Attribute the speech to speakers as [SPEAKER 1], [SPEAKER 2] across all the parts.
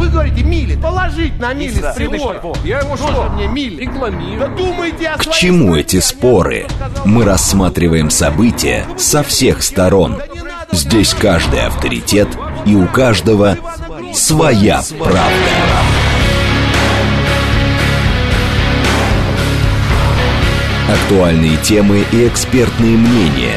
[SPEAKER 1] вы говорите мили. Положить на мили с.
[SPEAKER 2] Я его что?
[SPEAKER 1] мне мили. Да думайте о
[SPEAKER 3] К чему
[SPEAKER 1] стране,
[SPEAKER 3] эти споры? Мы рассматриваем события со всех сторон. Здесь каждый авторитет и у каждого своя правда. Актуальные темы и экспертные мнения,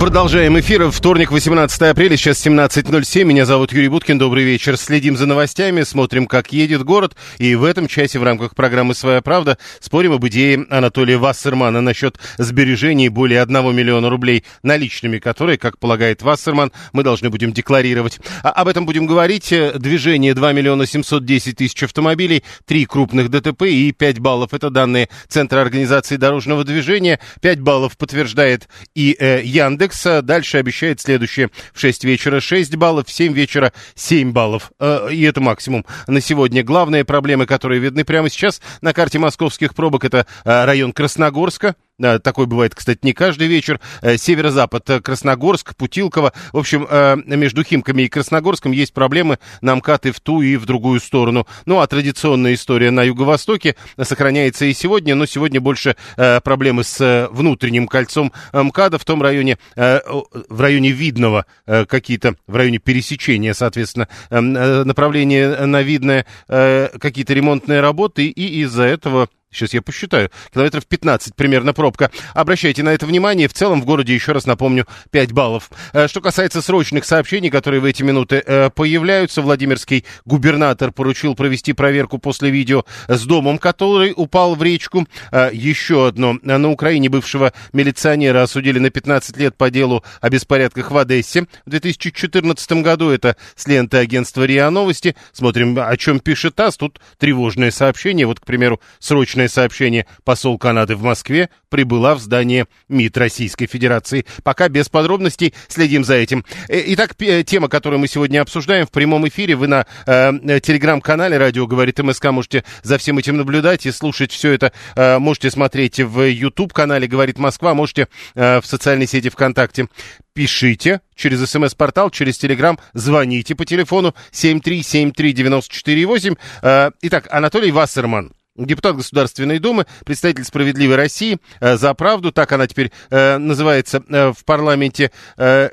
[SPEAKER 4] Продолжаем эфир. Вторник, 18 апреля, сейчас 17.07. Меня зовут Юрий Буткин. Добрый вечер. Следим за новостями, смотрим, как едет город. И в этом часе в рамках программы «Своя правда» спорим об идее Анатолия Вассермана насчет сбережений более 1 миллиона рублей наличными, которые, как полагает Вассерман, мы должны будем декларировать. А об этом будем говорить. Движение 2 миллиона 710 тысяч автомобилей, 3 крупных ДТП и 5 баллов. Это данные Центра организации дорожного движения. 5 баллов подтверждает и э, Яндекс. А Дальше обещает следующее. В 6 вечера 6 баллов, в 7 вечера 7 баллов. Э, и это максимум на сегодня. Главные проблемы, которые видны прямо сейчас на карте московских пробок, это э, район Красногорска. Да, такой бывает, кстати, не каждый вечер. Э, Северо-запад, э, Красногорск, Путилково. В общем, э, между Химками и Красногорском есть проблемы на МКАД и в ту, и в другую сторону. Ну, а традиционная история на юго-востоке сохраняется и сегодня, но сегодня больше э, проблемы с э, внутренним кольцом э, МКАДа в том районе, э, в районе Видного, э, какие-то, в районе пересечения, соответственно, э, э, направление на Видное, э, какие-то ремонтные работы, и из-за этого Сейчас я посчитаю. Километров 15 примерно пробка. Обращайте на это внимание. В целом в городе, еще раз напомню, 5 баллов. Э, Что касается срочных сообщений, которые в эти минуты э, появляются, Владимирский губернатор поручил провести проверку после видео с домом, который упал в речку. Э, Еще одно. На Украине бывшего милиционера осудили на 15 лет по делу о беспорядках в Одессе. В 2014 году это с ленты агентства РИА Новости. Смотрим, о чем пишет ТАСС. Тут тревожное сообщение. Вот, к примеру, срочное сообщение. Посол Канады в Москве прибыла в здание МИД Российской Федерации. Пока без подробностей следим за этим. Э, Итак, э, тема, которую мы сегодня обсуждаем в прямом эфире. Вы на э, телеграм-канале «Радио говорит МСК» можете за всем этим наблюдать и слушать все это. Э, можете смотреть в YouTube-канале «Говорит Москва», можете э, в социальной сети ВКонтакте пишите через смс-портал, через телеграм, звоните по телефону 7373948. Э, Итак, Анатолий Вассерман. Депутат Государственной Думы, представитель «Справедливой России» э, за правду, так она теперь э, называется э, в парламенте,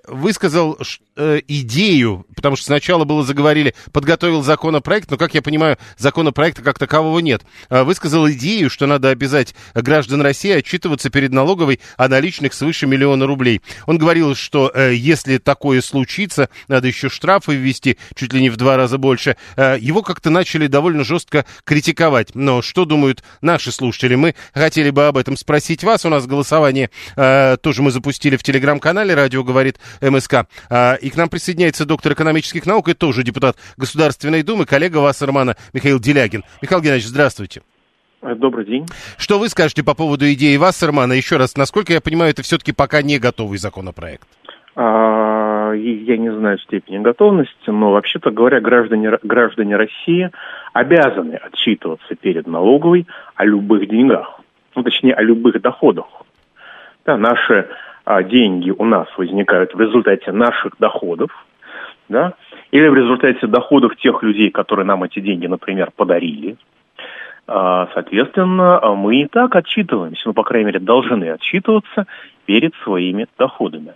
[SPEAKER 4] высказал идею, потому что сначала было заговорили, подготовил законопроект, но, как я понимаю, законопроекта как такового нет. Высказал идею, что надо обязать граждан России отчитываться перед налоговой о наличных свыше миллиона рублей. Он говорил, что если такое случится, надо еще штрафы ввести чуть ли не в два раза больше. Его как-то начали довольно жестко критиковать. Но что думают наши слушатели? Мы хотели бы об этом спросить вас. У нас голосование э, тоже мы запустили в телеграм-канале «Радио говорит МСК». Э, и к нам присоединяется доктор экономических наук и тоже депутат Государственной Думы, коллега Вассермана Михаил Делягин. Михаил Геннадьевич, здравствуйте.
[SPEAKER 5] Добрый день.
[SPEAKER 4] Что вы скажете по поводу идеи Вассермана? Еще раз, насколько я понимаю, это все-таки пока не готовый законопроект.
[SPEAKER 5] А, я не знаю степени готовности, но вообще-то говоря, граждане, граждане России обязаны отчитываться перед налоговой о любых деньгах, ну, точнее, о любых доходах. Да, наши а, деньги у нас возникают в результате наших доходов, да, или в результате доходов тех людей, которые нам эти деньги, например, подарили. А, Соответственно, а, мы и так отчитываемся, ну, по крайней мере, должны отчитываться перед своими доходами.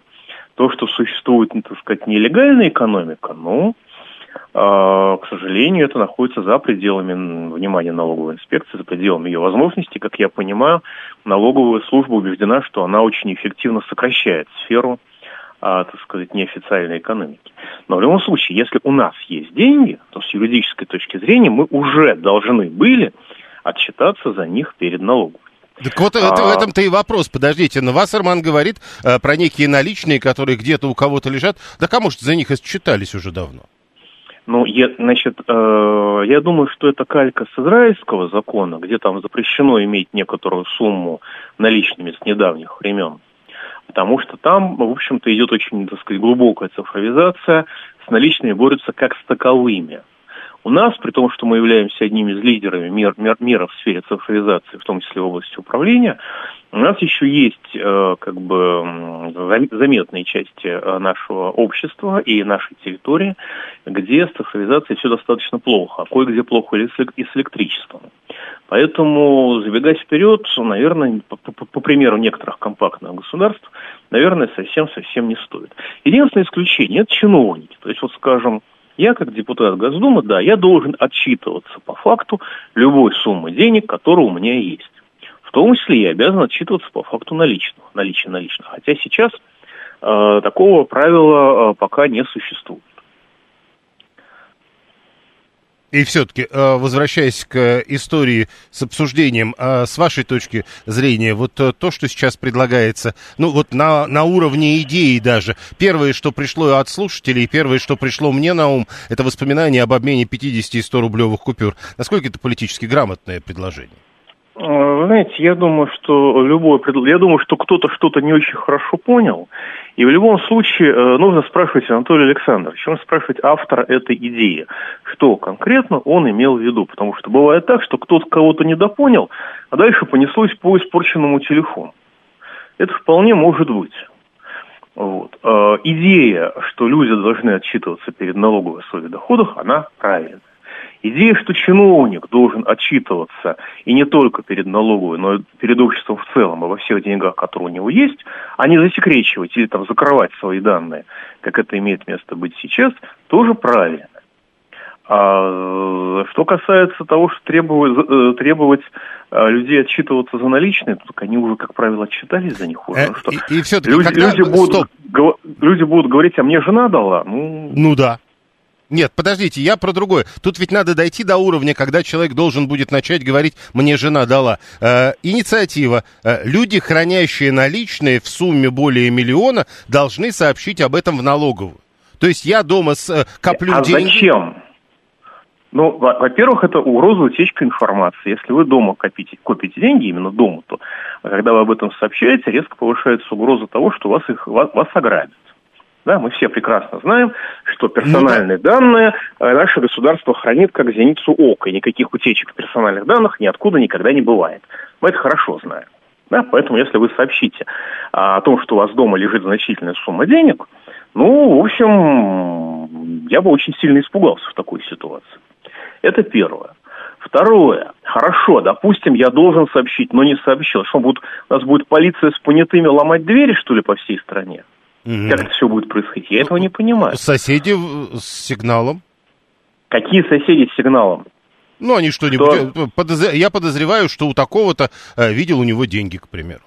[SPEAKER 5] То, что существует, ну, так сказать, нелегальная экономика, ну, к сожалению, это находится за пределами внимания налоговой инспекции, за пределами ее возможностей. Как я понимаю, налоговая служба убеждена, что она очень эффективно сокращает сферу, а, так сказать, неофициальной экономики. Но в любом случае, если у нас есть деньги, то с юридической точки зрения мы уже должны были отчитаться за них перед налоговой.
[SPEAKER 4] Так вот это, в
[SPEAKER 5] А.
[SPEAKER 4] этом-то и вопрос. Подождите, но Вассерман говорит э, про некие наличные, которые где-то у кого-то лежат. Да кому же за них отчитались уже давно?
[SPEAKER 5] Ну, я, значит, э, я думаю, что это калька с израильского закона, где там запрещено иметь некоторую сумму наличными с недавних времен. Потому что там, в общем-то, идет очень, так сказать, глубокая цифровизация, с наличными борются как с таковыми. У нас, при том, что мы являемся одними из лидерами мер, мер, мира в сфере цифровизации, в том числе в области управления, у нас еще есть э, как бы заметные части э, нашего общества и нашей территории, где с цифровизацией все достаточно плохо, а кое-где плохо и с электричеством. Поэтому, забегать вперед, наверное, по, по, по примеру некоторых компактных государств, наверное, совсем-совсем не стоит. Единственное исключение – это чиновники. То есть, вот скажем, я, как депутат Госдумы, да, я должен отчитываться по факту любой суммы денег, которая у меня есть. В том числе я обязан отчитываться по факту наличного, наличия наличных. Хотя сейчас э, такого правила э, пока не существует.
[SPEAKER 4] И все-таки, э, возвращаясь к истории с обсуждением, э, с вашей точки зрения, вот э, то, что сейчас предлагается, ну вот на, на уровне идеи даже, первое, что пришло от слушателей, первое, что пришло мне на ум, это воспоминание об обмене 50 и 100 рублевых купюр. Насколько это политически грамотное предложение?
[SPEAKER 5] Вы знаете, я думаю, что любое я думаю, что кто-то что-то не очень хорошо понял, и в любом случае э, нужно спрашивать Анатолия Александровича, нужно спрашивать автора этой идеи, что конкретно он имел в виду, потому что бывает так, что кто-то кого-то недопонял, а дальше понеслось по испорченному телефону. Это вполне может быть. Вот. Э, идея, что люди должны отчитываться перед налоговой своих доходах, она правильная. Идея, что чиновник должен отчитываться и не только перед налоговой, но и перед обществом в целом, во всех деньгах, которые у него есть, а не засекречивать или там закрывать свои данные, как это имеет место быть сейчас, тоже правильно. А что касается того, что требовать, э, требовать э, людей отчитываться за наличные, то они уже, как правило, отчитались за них уже. Э,
[SPEAKER 4] ну, что? И, и все-таки
[SPEAKER 5] люди, когда... люди, будут, люди будут говорить, а мне жена дала.
[SPEAKER 4] Ну, ну да. Нет, подождите, я про другое. Тут ведь надо дойти до уровня, когда человек должен будет начать говорить «мне жена дала». Э, инициатива. Э, люди, хранящие наличные в сумме более миллиона, должны сообщить об этом в налоговую. То есть я дома с, э, коплю
[SPEAKER 5] а
[SPEAKER 4] деньги...
[SPEAKER 5] зачем? Ну, во-первых, это угроза утечка информации. Если вы дома копите, копите деньги, именно дома, то когда вы об этом сообщаете, резко повышается угроза того, что вас, их, вас, вас ограбят. Да, мы все прекрасно знаем, что персональные ну, да. данные э, наше государство хранит как зеницу ока, и никаких утечек персональных данных ниоткуда никогда не бывает. Мы это хорошо знаем. Да, поэтому если вы сообщите а, о том, что у вас дома лежит значительная сумма денег, ну, в общем, я бы очень сильно испугался в такой ситуации. Это первое. Второе. Хорошо, допустим, я должен сообщить, но не сообщил. Что, будет, у нас будет полиция с понятыми ломать двери, что ли, по всей стране? Угу. Как это все будет происходить? Я этого не понимаю.
[SPEAKER 4] Соседи с сигналом?
[SPEAKER 5] Какие соседи с сигналом?
[SPEAKER 4] Ну, они что-нибудь... Что... Э, подоз... Я подозреваю, что у такого-то э, видел у него деньги, к примеру.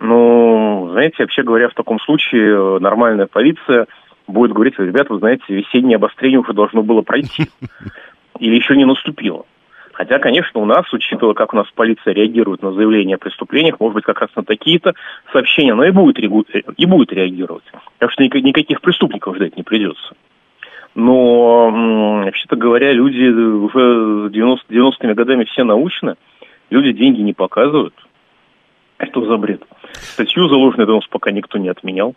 [SPEAKER 5] Ну, знаете, вообще говоря, в таком случае э, нормальная полиция будет говорить, ребята, вы знаете, весеннее обострение уже должно было пройти. Или еще не наступило. Хотя, конечно, у нас, учитывая, как у нас полиция реагирует на заявления о преступлениях, может быть, как раз на такие-то сообщения она и будет, и будет реагировать. Так что никаких преступников ждать не придется. Но, вообще-то говоря, люди уже 90, 90-ми годами все научны, люди деньги не показывают. Что за бред? Статью за ложный донос пока никто не отменял.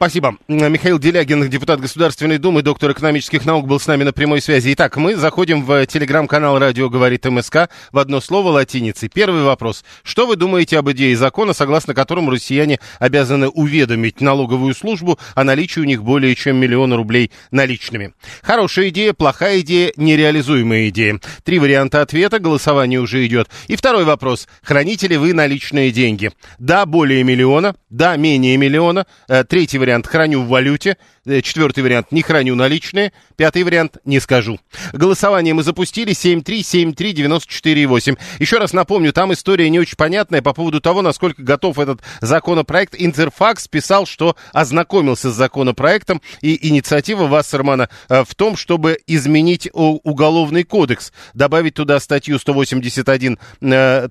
[SPEAKER 4] Спасибо. Михаил Делягин, депутат Государственной Думы, доктор экономических наук, был с нами на прямой связи. Итак, мы заходим в телеграм-канал «Радио говорит МСК» в одно слово латиницей. Первый вопрос. Что вы думаете об идее закона, согласно которому россияне обязаны уведомить налоговую службу о наличии у них более чем миллиона рублей наличными? Хорошая идея, плохая идея, нереализуемая идея. Три варианта ответа, голосование уже идет. И второй вопрос. Храните ли вы наличные деньги? Да, более миллиона, да, менее миллиона. Э, третий вариант храню в валюте, четвертый вариант не храню наличные, пятый вариант не скажу. Голосование мы запустили 7373948. Еще раз напомню, там история не очень понятная по поводу того, насколько готов этот законопроект. Интерфакс писал, что ознакомился с законопроектом, и инициатива Вассермана э, в том, чтобы изменить уголовный кодекс, добавить туда статью 181.1 э,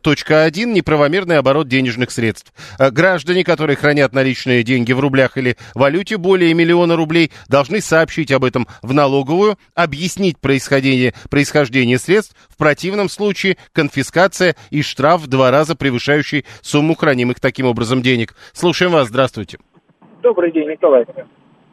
[SPEAKER 4] неправомерный оборот денежных средств. Граждане, которые хранят наличные деньги в рублях или валюте более миллиона рублей, должны сообщить об этом в налоговую, объяснить происхождение, происхождение средств, в противном случае конфискация и штраф в два раза превышающий сумму хранимых таким образом денег. Слушаем вас, здравствуйте.
[SPEAKER 2] Добрый день, Николай.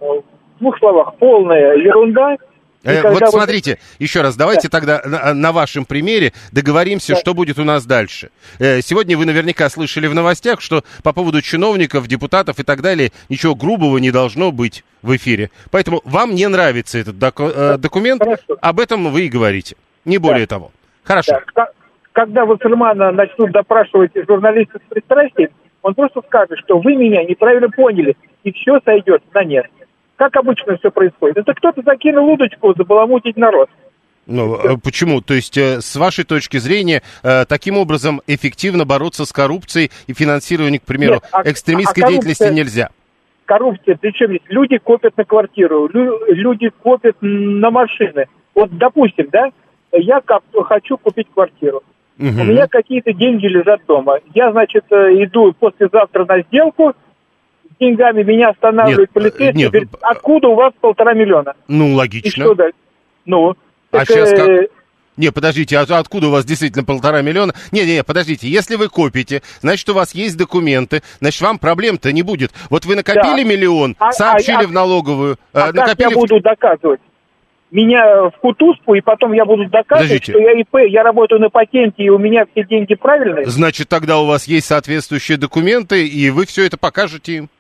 [SPEAKER 2] В двух словах, полная ерунда.
[SPEAKER 4] Э, вот вы... смотрите, еще раз, давайте да. тогда на, на вашем примере договоримся, да. что будет у нас дальше. Э, сегодня вы наверняка слышали в новостях, что по поводу чиновников, депутатов и так далее ничего грубого не должно быть в эфире. Поэтому вам не нравится этот доку- э, документ, Хорошо. об этом вы и говорите. Не более да. того. Хорошо.
[SPEAKER 2] Да. Когда Вассермана начнут допрашивать журналистов с пристрастием, он просто скажет, что вы меня неправильно поняли, и все сойдет на нет. Как обычно все происходит. Это кто-то закинул удочку забаламутить народ.
[SPEAKER 4] Ну, э, почему? То есть, э, с вашей точки зрения, э, таким образом эффективно бороться с коррупцией и финансированием, к примеру, Нет, а, экстремистской а деятельности нельзя?
[SPEAKER 2] Коррупция, причем есть люди копят на квартиру, люди копят на машины. Вот, допустим, да, я хочу купить квартиру. Угу. У меня какие-то деньги лежат дома. Я, значит, иду послезавтра на сделку, деньгами меня останавливает полицейский, нет, говорит, откуда у вас полтора миллиона?
[SPEAKER 4] Ну, логично. И
[SPEAKER 2] что дальше? Ну,
[SPEAKER 4] а так, сейчас как... Э, не, подождите, а откуда у вас действительно полтора миллиона? Не-не, подождите, если вы копите, значит, у вас есть документы, значит, вам проблем-то не будет. Вот вы накопили да. миллион, а, сообщили а, в налоговую.
[SPEAKER 2] А
[SPEAKER 4] э, накопили...
[SPEAKER 2] как я буду доказывать? Меня в кутузку, и потом я буду доказывать, Подождите. что я ИП, я работаю на патенте, и у меня все деньги правильные.
[SPEAKER 4] Значит, тогда у вас есть соответствующие документы, и вы все это покажете им.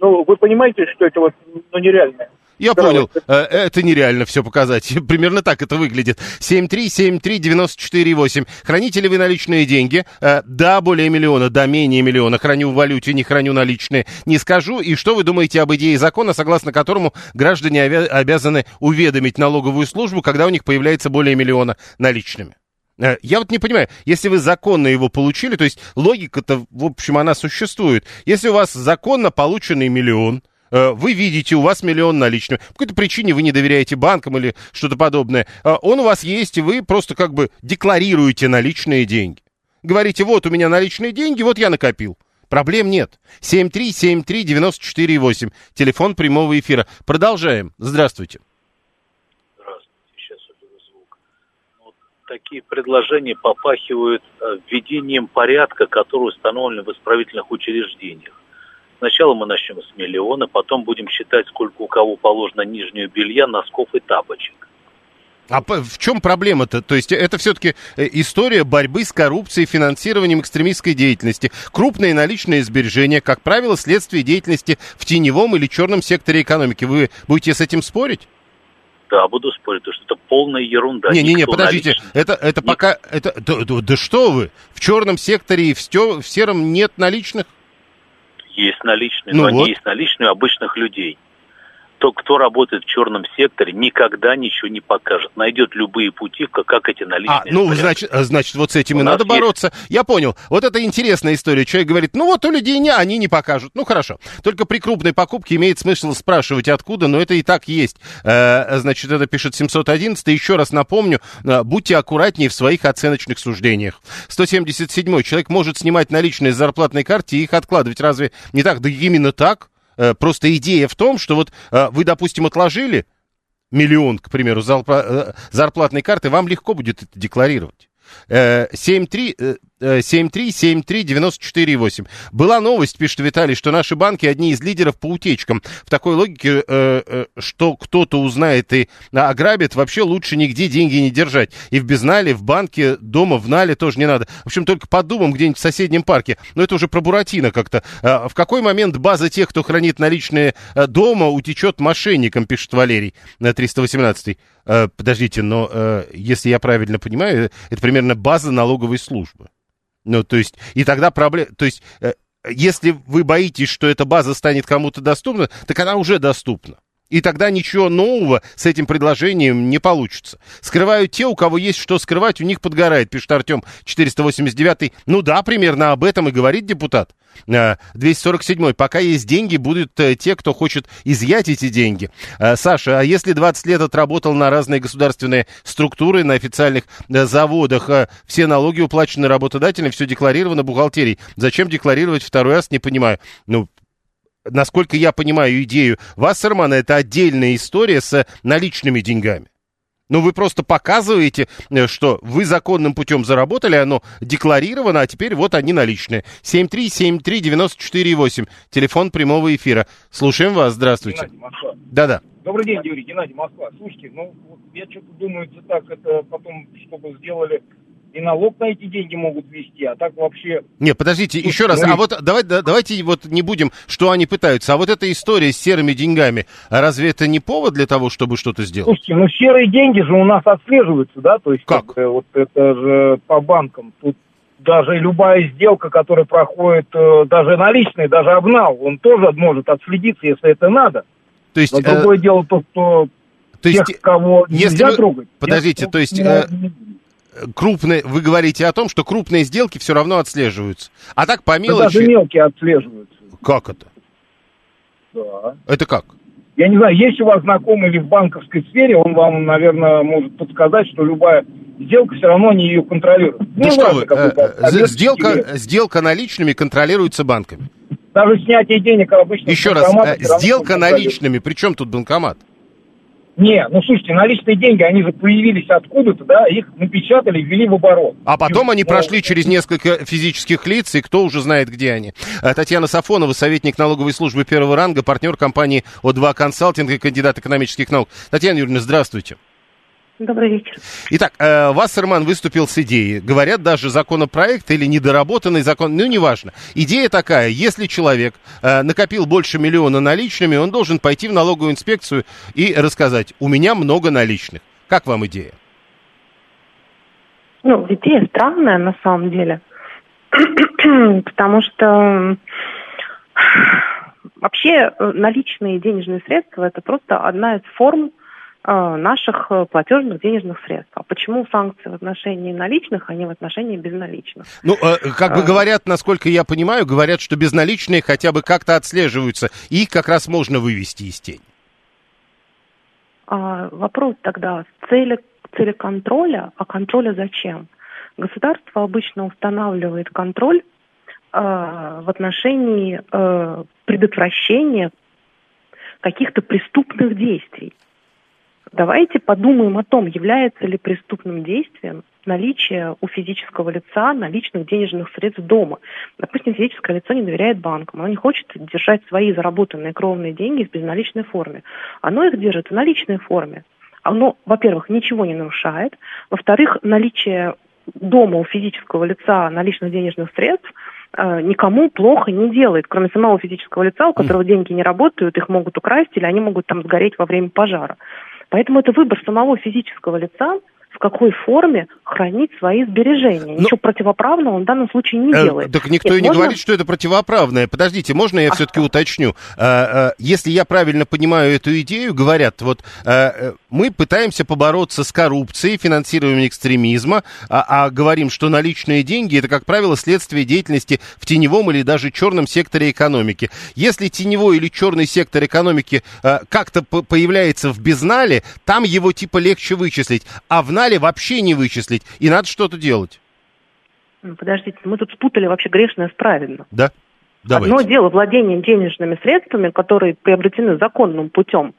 [SPEAKER 2] Ну, вы понимаете, что это вот ну, нереально.
[SPEAKER 4] Я да, понял. Вот. Э, это нереально все показать. Примерно так это выглядит. 7373948. Храните ли вы наличные деньги? Э, да, более миллиона, да, менее миллиона. Храню в валюте, не храню наличные. Не скажу. И что вы думаете об идее закона, согласно которому граждане обязаны уведомить налоговую службу, когда у них появляется более миллиона наличными? Э, я вот не понимаю, если вы законно его получили, то есть логика-то, в общем, она существует. Если у вас законно полученный миллион, э, вы видите, у вас миллион наличных, по какой-то причине вы не доверяете банкам или что-то подобное, э, он у вас есть, и вы просто как бы декларируете наличные деньги. Говорите, вот у меня наличные деньги, вот я накопил. Проблем нет. 7373948, телефон прямого эфира. Продолжаем. Здравствуйте.
[SPEAKER 6] Такие предложения попахивают э, введением порядка, который установлен в исправительных учреждениях. Сначала мы начнем с миллиона, потом будем считать, сколько у кого положено нижнего белья, носков и тапочек.
[SPEAKER 4] А в чем проблема-то? То есть это все-таки э, история борьбы с коррупцией, финансированием экстремистской деятельности. Крупные наличные сбережения, как правило, следствие деятельности в теневом или черном секторе экономики. Вы будете с этим спорить?
[SPEAKER 6] Да, буду спорить, потому что это полная ерунда.
[SPEAKER 4] Не-не-не, подождите, наличный. это, это Ник... пока, это, да, да, да что вы, в черном секторе и в, стё, в сером нет наличных?
[SPEAKER 6] Есть наличные, ну но вот. они есть наличные у обычных людей то, кто работает в черном секторе, никогда ничего не покажет. Найдет любые пути, как, как эти наличные.
[SPEAKER 4] А, ну, значит, значит, вот с этим у и надо есть... бороться. Я понял. Вот это интересная история. Человек говорит, ну вот у людей не, они не покажут. Ну, хорошо. Только при крупной покупке имеет смысл спрашивать, откуда, но это и так есть. Э, значит, это пишет 711. Еще раз напомню, э, будьте аккуратнее в своих оценочных суждениях. 177. Человек может снимать наличные с зарплатной карты и их откладывать. Разве не так? Да именно так. Э, просто идея в том, что вот э, вы, допустим, отложили миллион, к примеру, э, зарплатной карты, вам легко будет это декларировать. 7-3, 7373948. Была новость, пишет Виталий, что наши банки одни из лидеров по утечкам. В такой логике, э, э, что кто-то узнает и ограбит, вообще лучше нигде деньги не держать. И в безнале, в банке, дома, в нале тоже не надо. В общем, только подумаем где-нибудь в соседнем парке. Но это уже про Буратино как-то. А в какой момент база тех, кто хранит наличные э, дома, утечет мошенникам, пишет Валерий на 318 Подождите, но если я правильно понимаю, это примерно база налоговой службы. Ну, то есть, и тогда проблема, то есть, э, если вы боитесь, что эта база станет кому-то доступна, так она уже доступна. И тогда ничего нового с этим предложением не получится. Скрывают те, у кого есть что скрывать, у них подгорает, пишет Артем 489. Ну да, примерно об этом и говорит депутат. 247. А, Пока есть деньги, будут э, те, кто хочет изъять эти деньги. А, Саша, а если 20 лет отработал на разные государственные структуры, на официальных э, заводах, все налоги уплачены работодателем, все декларировано бухгалтерией, зачем декларировать второй раз, не понимаю. Ну, насколько я понимаю идею Вассермана, это отдельная история с наличными деньгами. Ну, вы просто показываете, э, что вы законным путем заработали, оно декларировано, а теперь вот они наличные. 7373948, телефон прямого эфира. Слушаем вас, здравствуйте. Да-да.
[SPEAKER 7] Добрый день, Юрий, Геннадий, Москва. Слушайте, ну, я что-то думаю, так, это потом, чтобы сделали, и налог на эти деньги могут ввести, а так вообще...
[SPEAKER 4] Не, подождите,
[SPEAKER 7] Слушайте,
[SPEAKER 4] еще раз,
[SPEAKER 7] ну
[SPEAKER 4] а вот давай, да- давайте вот не будем, что они пытаются, а вот эта история с серыми деньгами, а разве это не повод для того, чтобы что-то сделать?
[SPEAKER 7] Слушайте, ну серые деньги же у нас отслеживаются, да, то есть
[SPEAKER 4] Как?
[SPEAKER 7] бы, вот это же по банкам. Тут даже любая сделка, которая проходит, э, даже наличный, даже обнал, он тоже может отследиться, если это надо.
[SPEAKER 4] То есть,
[SPEAKER 7] Но
[SPEAKER 4] э,
[SPEAKER 7] другое дело то, что
[SPEAKER 4] то есть
[SPEAKER 7] тех, кого
[SPEAKER 4] если
[SPEAKER 7] нельзя
[SPEAKER 4] вы-
[SPEAKER 7] трогать...
[SPEAKER 4] подождите,
[SPEAKER 7] тех,
[SPEAKER 4] то есть,
[SPEAKER 7] ну,
[SPEAKER 4] э, крупные, вы говорите о том, что крупные сделки все равно отслеживаются. А так по
[SPEAKER 7] да даже
[SPEAKER 4] мелочи...
[SPEAKER 7] мелкие отслеживаются.
[SPEAKER 4] Как это?
[SPEAKER 7] Да.
[SPEAKER 4] Это как?
[SPEAKER 7] Я не знаю, есть у вас знакомый или в банковской сфере, он вам, наверное, может подсказать, что любая сделка все равно не ее контролирует.
[SPEAKER 4] Да
[SPEAKER 7] Не
[SPEAKER 4] что вы, э, э, сделка, сделка наличными контролируется банками.
[SPEAKER 7] Даже снятие денег обычно...
[SPEAKER 4] Еще раз, э, сделка наличными, при чем тут банкомат?
[SPEAKER 7] Не, ну слушайте, наличные деньги, они же появились откуда-то, да, их напечатали, ввели в оборот.
[SPEAKER 4] А потом они
[SPEAKER 7] Ну,
[SPEAKER 4] прошли через несколько физических лиц, и кто уже знает, где они. Э, Татьяна Сафонова, советник налоговой службы первого ранга, партнер компании О2 Консалтинг и кандидат экономических наук. Татьяна Юрьевна, здравствуйте.
[SPEAKER 8] Добрый вечер.
[SPEAKER 4] Итак, э, Вассерман выступил с идеей. Говорят, даже законопроект или недоработанный закон, ну, неважно. Идея такая, если человек э, накопил больше миллиона наличными, он должен пойти в налоговую инспекцию и рассказать, у меня много наличных. Как вам идея?
[SPEAKER 8] Ну, идея странная на самом деле. Потому что вообще э, наличные денежные средства это просто одна из форм наших э, платежных денежных средств. А почему санкции в отношении наличных, а не в отношении безналичных?
[SPEAKER 4] Ну, э, как бы
[SPEAKER 8] А.
[SPEAKER 4] говорят, насколько я понимаю, говорят, что безналичные хотя бы как-то отслеживаются, и их как раз можно вывести из тени.
[SPEAKER 8] А, вопрос тогда цели, цели контроля, а контроля зачем? Государство обычно устанавливает контроль э, в отношении э, предотвращения каких-то преступных действий. Давайте подумаем о том, является ли преступным действием наличие у физического лица наличных денежных средств дома. Допустим, физическое лицо не доверяет банкам, оно не хочет держать свои заработанные кровные деньги в безналичной форме. Оно их держит в наличной форме. Оно, во-первых, ничего не нарушает. Во-вторых, наличие дома у физического лица наличных денежных средств э, никому плохо не делает, кроме самого физического лица, у которого деньги не работают, их могут украсть или они могут там сгореть во время пожара. Поэтому это выбор самого физического лица, в какой форме хранить свои сбережения.
[SPEAKER 4] Ну-
[SPEAKER 8] Ничего противоправного он в данном случае не
[SPEAKER 4] Э,
[SPEAKER 8] делает.
[SPEAKER 4] так никто
[SPEAKER 8] Нет,
[SPEAKER 4] и не
[SPEAKER 8] можно-
[SPEAKER 4] говорит, что это противоправное. Подождите, можно я все-таки уточню? Э, э, Если я правильно понимаю эту идею, говорят, вот э, мы пытаемся побороться с коррупцией, финансированием экстремизма, а, а говорим, что наличные деньги это, как правило, следствие деятельности в теневом или даже черном секторе экономики. Если теневой или черный сектор экономики э, как-то по- появляется в безнале, там его типа легче вычислить, а в нале вообще не вычислить, и надо что-то делать.
[SPEAKER 8] Ну, Подождите, мы тут спутали вообще грешное с правильным.
[SPEAKER 4] Да? Давайте.
[SPEAKER 8] Одно дело владение денежными средствами, которые приобретены законным путем,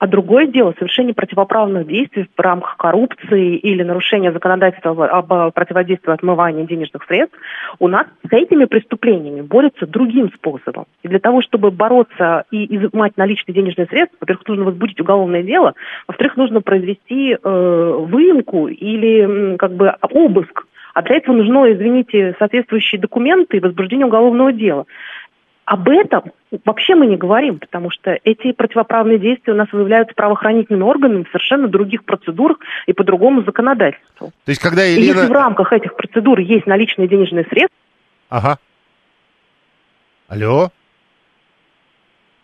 [SPEAKER 8] а другое дело совершение противоправных действий в рамках коррупции или нарушения законодательства об э, противодействии отмыванию денежных средств. У нас с этими преступлениями борются другим способом. И для того, чтобы бороться и изымать наличные денежные средства, во-первых, нужно возбудить уголовное дело, во-вторых, нужно произвести э, выемку или как бы обыск а для этого нужно, извините, соответствующие документы и возбуждение уголовного дела. Об этом вообще мы не говорим, потому что эти противоправные действия у нас выявляются правоохранительными органами в совершенно других процедурах и по другому законодательству.
[SPEAKER 4] То есть, когда
[SPEAKER 8] И
[SPEAKER 4] Елена...
[SPEAKER 8] если в рамках этих процедур есть наличные денежные средства,
[SPEAKER 4] Ага. Алло?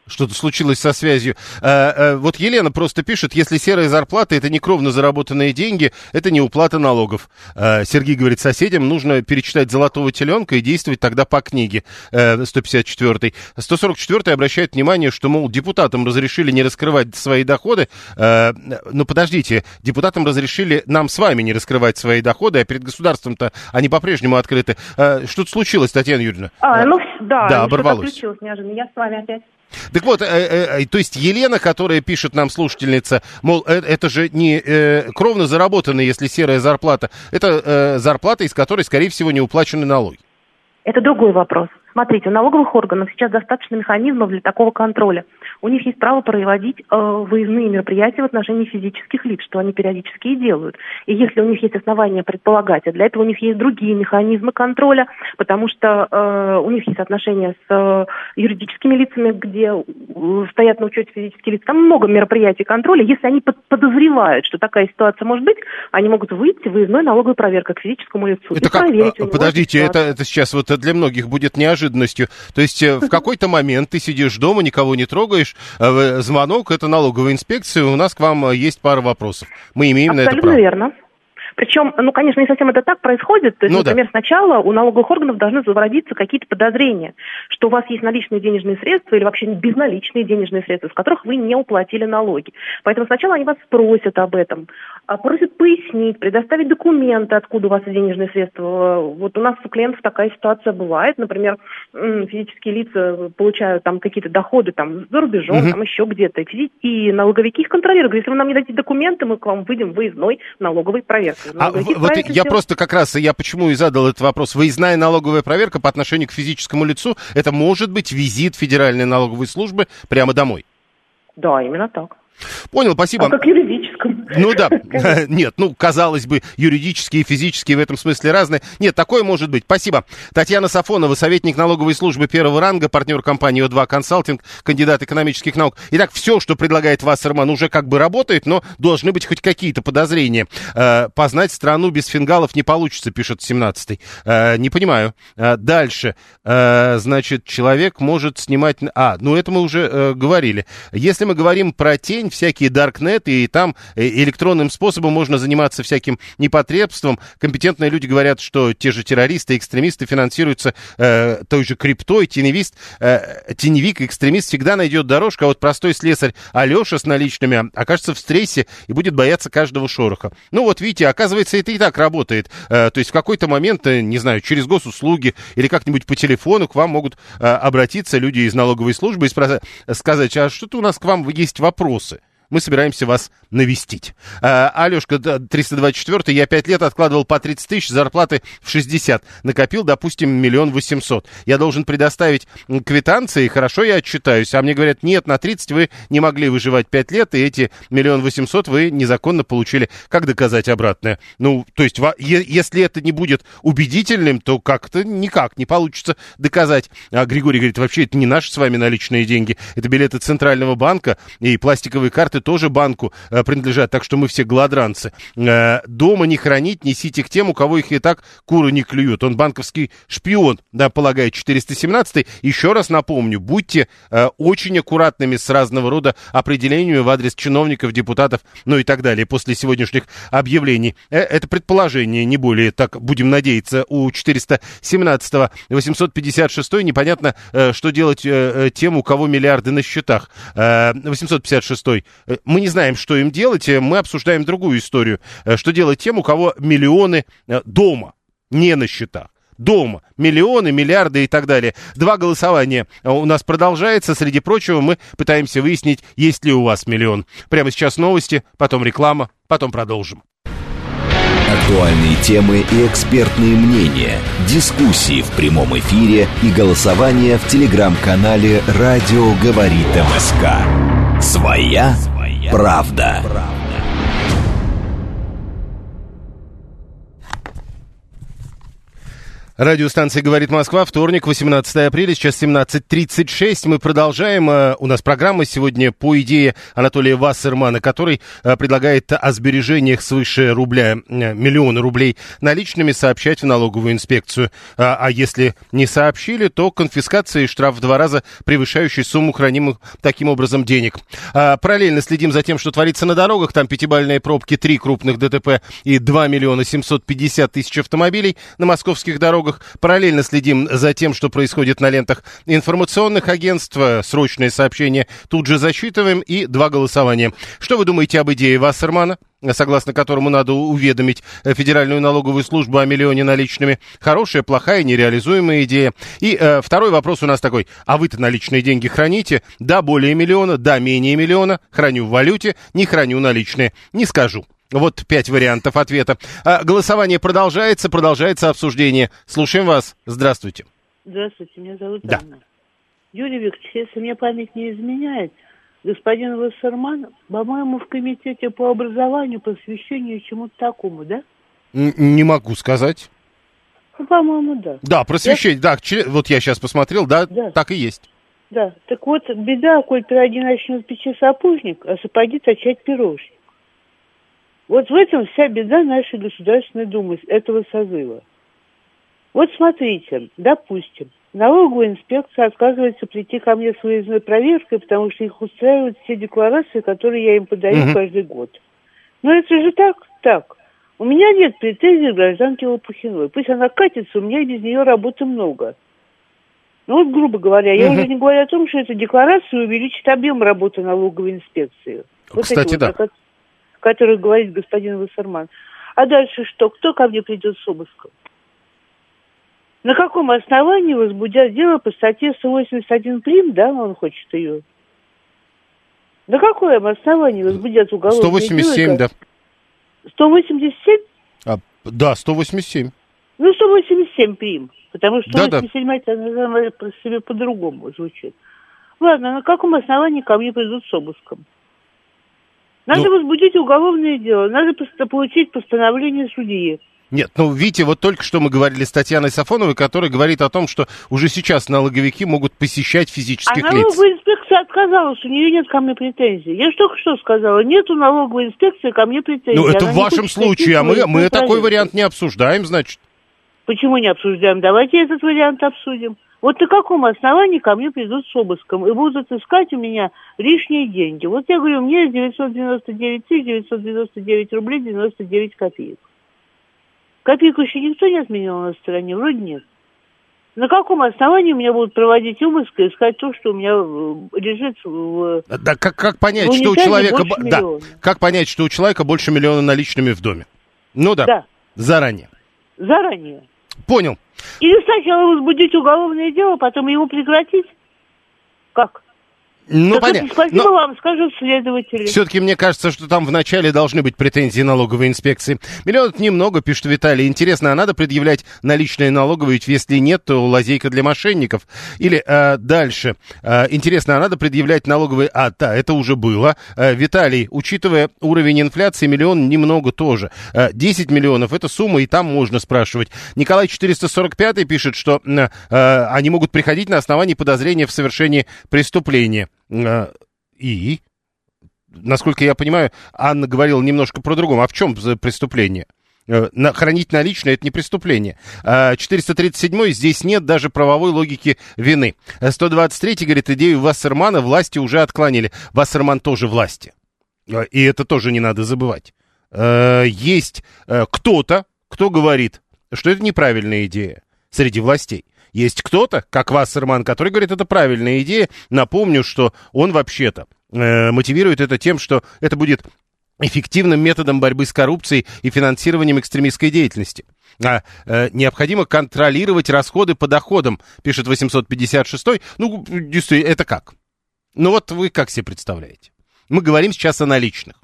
[SPEAKER 4] Что-то случилось со связью. Э, э, вот Елена просто пишет, если серая зарплата это не кровно заработанные деньги, это не уплата налогов. Э, Сергей говорит, соседям нужно перечитать «Золотого теленка» и действовать тогда по книге. Э, 154 144 обращает внимание, что, мол, депутатам разрешили не раскрывать свои доходы. Э, ну, подождите, депутатам разрешили нам с вами не раскрывать свои доходы, а перед государством-то они по-прежнему открыты. Э, что-то случилось, Татьяна Юрьевна?
[SPEAKER 8] а, ну, да,
[SPEAKER 4] да, оборвалось.
[SPEAKER 8] неожиданно. Я с вами опять.
[SPEAKER 4] Так вот, э, э, э, то есть Елена, которая пишет нам слушательница, мол, это же не кровно заработанная, если серая зарплата, это зарплата, из которой, скорее всего, не уплачены налоги.
[SPEAKER 8] Это другой вопрос. Смотрите, у налоговых органов сейчас достаточно механизмов для такого контроля. У них есть право проводить э, выездные мероприятия в отношении физических лиц, что они периодически и делают. И если у них есть основания предполагать, а для этого у них есть другие механизмы контроля, потому что э, у них есть отношения с э, юридическими лицами, где э, стоят на учете физические лица. Там много мероприятий контроля. Если они под, подозревают, что такая ситуация может быть, они могут выйти в выездной налоговой проверкой к физическому лицу.
[SPEAKER 4] Это
[SPEAKER 8] и
[SPEAKER 4] как?
[SPEAKER 8] проверить
[SPEAKER 4] а, Подождите, это, это сейчас вот для многих будет неожиданностью. То есть э, в какой-то момент ты сидишь дома, никого не трогаешь, звонок, это налоговая инспекция, у нас к вам э, есть пара вопросов. Мы имеем
[SPEAKER 8] Абсолютно
[SPEAKER 4] на это право.
[SPEAKER 8] верно. Причем, ну, конечно, не совсем это так происходит. То есть,
[SPEAKER 4] Ну да.
[SPEAKER 8] например, сначала у налоговых органов должны зародиться какие-то подозрения, что у вас есть наличные денежные средства или вообще безналичные денежные средства, с которых вы не уплатили налоги. Поэтому сначала они вас спросят об этом, просят пояснить, предоставить документы, откуда у вас денежные средства. Вот у нас у клиентов такая ситуация бывает. Например, физические лица получают там какие-то доходы там за рубежом,
[SPEAKER 4] Мгм.
[SPEAKER 8] там еще где-то. И налоговики их контролируют. Говорят, Если вы нам не дадите документы, мы к вам выйдем выездной налоговой проверкой.
[SPEAKER 4] А,
[SPEAKER 8] Налоговики
[SPEAKER 4] вот я
[SPEAKER 8] сделали.
[SPEAKER 4] просто как раз, я почему и задал этот вопрос. Выездная налоговая проверка по отношению к физическому лицу, это может быть визит Федеральной налоговой службы прямо домой.
[SPEAKER 8] Да, именно так.
[SPEAKER 4] Понял, спасибо.
[SPEAKER 8] А как юридическом?
[SPEAKER 4] Ну да, нет, ну, казалось бы, юридические и физические в этом смысле разные. Нет, такое может быть. Спасибо. Татьяна Сафонова, советник налоговой службы первого ранга, партнер компании О2 Консалтинг, кандидат экономических наук. Итак, все, что предлагает Вассерман, уже как бы работает, но должны быть хоть какие-то подозрения. Э, познать страну без фингалов не получится, пишет 17-й. Э, не понимаю. Э, дальше. Значит, человек может снимать... А, ну это мы уже говорили. Если мы говорим про тень, всякие даркнеты, и там электронным способом можно заниматься всяким непотребством. Компетентные люди говорят, что те же террористы, экстремисты финансируются э, той же криптой. Теневист, э, теневик, экстремист всегда найдет дорожку, а вот простой слесарь Алеша с наличными окажется в стрессе и будет бояться каждого шороха. Ну вот видите, оказывается, это и так работает. Э, то есть в какой-то момент, э, не знаю, через госуслуги или как-нибудь по телефону к вам могут э, обратиться люди из налоговой службы и сказать, а что-то у нас к вам есть вопросы мы собираемся вас навестить. А, Алешка, да, 324 я 5 лет откладывал по 30 тысяч, зарплаты в 60. Накопил, допустим, миллион восемьсот. Я должен предоставить квитанции, хорошо, я отчитаюсь. А мне говорят, нет, на 30 вы не могли выживать 5 лет, и эти миллион восемьсот вы незаконно получили. Как доказать обратное? Ну, то есть, если это не будет убедительным, то как-то никак не получится доказать. А Григорий говорит, вообще это не наши с вами наличные деньги, это билеты Центрального банка, и пластиковые карты тоже банку э, принадлежат, так что мы все гладранцы. Э, дома не хранить, несите к тем, у кого их и так куры не клюют. Он банковский шпион, да, полагает 417 Еще раз напомню, будьте э, очень аккуратными с разного рода определениями в адрес чиновников, депутатов, ну и так далее, после сегодняшних объявлений. Э, это предположение, не более, так будем надеяться, у 417 856 непонятно, э, что делать э, э, тем, у кого миллиарды на счетах. Э, 856 Э, мы не знаем, что им делать, э, мы обсуждаем другую историю. Э, Что делать тем, у кого миллионы э, дома, не на счетах дома. Миллионы, миллиарды и так далее. Два голосования у нас продолжается. Среди прочего, мы пытаемся выяснить, есть ли у вас миллион. Прямо сейчас новости, потом реклама, потом продолжим.
[SPEAKER 3] Актуальные темы и экспертные мнения, дискуссии в прямом эфире и голосование в телеграм-канале «Радио говорит МСК». Своя правда.
[SPEAKER 4] Радиостанция «Говорит Москва», вторник, 18 апреля, сейчас 17.36. Мы продолжаем. Э, У нас программа сегодня по идее Анатолия Вассермана, который э, предлагает о сбережениях свыше рубля, э, миллиона рублей наличными сообщать в налоговую инспекцию. А а если не сообщили, то конфискация и штраф в два раза превышающий сумму хранимых таким образом денег. А, Параллельно следим за тем, что творится на дорогах. Там пятибальные пробки, три крупных ДТП и 2 миллиона 750 тысяч автомобилей на московских дорогах. Дорогах. Параллельно следим за тем, что происходит на лентах информационных агентств. Срочные сообщения тут же зачитываем и два голосования. Что вы думаете об идее Вассермана? согласно которому надо уведомить Федеральную налоговую службу о миллионе наличными. Хорошая, плохая, нереализуемая идея. И э, второй вопрос у нас такой. А вы-то наличные деньги храните? Да, более миллиона, да, менее миллиона. Храню в валюте, не храню наличные. Не скажу. Вот пять вариантов ответа. А, голосование продолжается, продолжается обсуждение. Слушаем вас. Здравствуйте.
[SPEAKER 9] Здравствуйте, меня зовут
[SPEAKER 4] Да.
[SPEAKER 9] Анна. Юрий Викторович, если мне память не изменяет, господин Вассерман, по-моему, в комитете по образованию, посвящению чему-то такому, да?
[SPEAKER 4] Н- Не могу сказать.
[SPEAKER 9] Ну, по-моему, да.
[SPEAKER 4] Да, просвещение, да, че- вот я сейчас посмотрел, да,
[SPEAKER 9] Да.
[SPEAKER 4] так и есть.
[SPEAKER 9] Да. Так вот, беда, коль пироги начнут печи сапожник, а сапоги точать пирожник. Вот в этом вся беда нашей Государственной Думы, этого созыва. Вот смотрите, допустим, налоговая инспекция отказывается прийти ко мне с выездной проверкой, потому что их устраивают все декларации, которые я им подаю
[SPEAKER 10] Мгм.
[SPEAKER 9] каждый год. Но это же так, так. У меня нет претензий к гражданке Лопухиной. Пусть она катится, у меня без нее работы много. Ну вот, грубо говоря, я уже не говорю о том, что эта декларация увеличит объем работы налоговой инспекции. Вот
[SPEAKER 4] Кстати,
[SPEAKER 9] вот,
[SPEAKER 4] да.
[SPEAKER 9] о ко- о которых говорит господин Вассерман. А дальше что? Кто ко мне придет с обыском? На каком основании возбудят дело по статье 181 прим, да, он хочет ее? На каком основании возбудят уголовное
[SPEAKER 4] 187,
[SPEAKER 9] дело?
[SPEAKER 4] да.
[SPEAKER 9] 187?
[SPEAKER 4] А, да, 187.
[SPEAKER 9] Ну, 187 прим, потому что
[SPEAKER 4] Да-да.
[SPEAKER 9] 187 это наверное, по себе по-другому звучит. Ладно, на каком основании ко мне придут с обыском? Надо
[SPEAKER 4] Ну-
[SPEAKER 9] возбудить уголовное дело, надо получить постановление судьи.
[SPEAKER 4] Нет, ну, видите, вот только что мы говорили с Татьяной Сафоновой, которая говорит о том, что уже сейчас налоговики могут посещать
[SPEAKER 9] А
[SPEAKER 4] физических лиц.
[SPEAKER 9] налоговая инспекция отказалась, у нее нет ко мне претензий. Я же только что сказала, нет у налоговой инспекции ко мне претензий.
[SPEAKER 4] Ну, это
[SPEAKER 9] Она
[SPEAKER 4] в вашем случае, а мы, мы такой вариант не обсуждаем, значит.
[SPEAKER 9] Почему не обсуждаем? Давайте этот вариант обсудим. Вот на каком основании ко мне придут с обыском и будут искать у меня лишние деньги? Вот я говорю, мне 999 тысяч 999 рублей 99 копеек. Копейку еще никто не отменил на стороне? Вроде нет. На каком основании меня будут проводить обыск и искать то, что у меня э, лежит в...
[SPEAKER 4] Да как, как понять, что у человека... Да, как понять, что у человека больше миллиона наличными в доме? Ну да,
[SPEAKER 9] Да.
[SPEAKER 4] заранее.
[SPEAKER 9] Заранее.
[SPEAKER 4] Понял.
[SPEAKER 9] Или сначала возбудить уголовное дело, потом его прекратить? Как?
[SPEAKER 4] Ну,
[SPEAKER 9] Так
[SPEAKER 4] понятно.
[SPEAKER 9] спасибо
[SPEAKER 4] Но-
[SPEAKER 9] вам, скажут следователи.
[SPEAKER 4] Все-таки мне кажется, что там вначале должны быть претензии налоговой инспекции. Миллионов немного, пишет Виталий. Интересно, а надо предъявлять наличные налоговые, ведь если нет, то лазейка для мошенников. Или э, дальше. Э, интересно, а надо предъявлять налоговые... А, да, это уже было. Э, Виталий, учитывая уровень инфляции, миллион немного тоже. Э, 10 миллионов – это сумма, и там можно спрашивать. Николай 445 пишет, что э, э, они могут приходить на основании подозрения в совершении преступления. Э, И? насколько я понимаю, Анна говорила немножко про другом. А в чем преступление? Э, на- Хранить наличные это не преступление. А 437 здесь нет даже правовой логики вины. Э, 123 говорит, идею Вассермана власти уже отклонили. Вассерман тоже власти. Э, И это тоже не надо забывать. Э, Есть э, кто-то, кто говорит, что это неправильная идея среди властей. Есть кто-то, как Вассерман, который говорит, это правильная идея. Напомню, что он вообще-то э, мотивирует это тем, что это будет эффективным методом борьбы с коррупцией и финансированием экстремистской деятельности. А, э, необходимо контролировать расходы по доходам, пишет 856. Ну, действительно, это как? Ну вот вы как себе представляете? Мы говорим сейчас о наличных.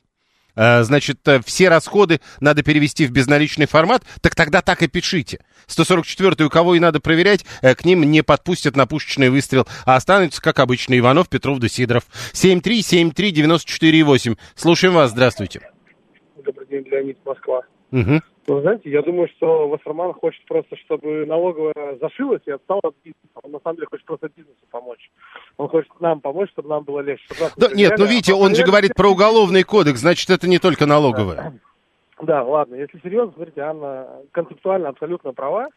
[SPEAKER 4] Э, Значит, э, все расходы надо перевести в безналичный формат, так тогда так и пишите. 144 у кого и надо проверять, э, к ним не подпустят на пушечный выстрел, а останутся, как обычно, Иванов, Петров да Сидоров. 7373948. Слушаем вас, здравствуйте.
[SPEAKER 11] Добрый день, Леонид, Москва.
[SPEAKER 4] Мгм.
[SPEAKER 11] Вы знаете, я думаю, что Вассерман хочет просто, чтобы налоговая зашилась и отстала от бизнеса. Он на самом деле хочет просто бизнесу помочь. Он хочет нам помочь, чтобы нам было легче.
[SPEAKER 4] Да, нет, ну видите,
[SPEAKER 11] а
[SPEAKER 4] он же говорит про уголовный кодекс, значит, это не только налоговая.
[SPEAKER 11] Да, ладно, если серьезно, смотрите, Анна концептуально абсолютно права.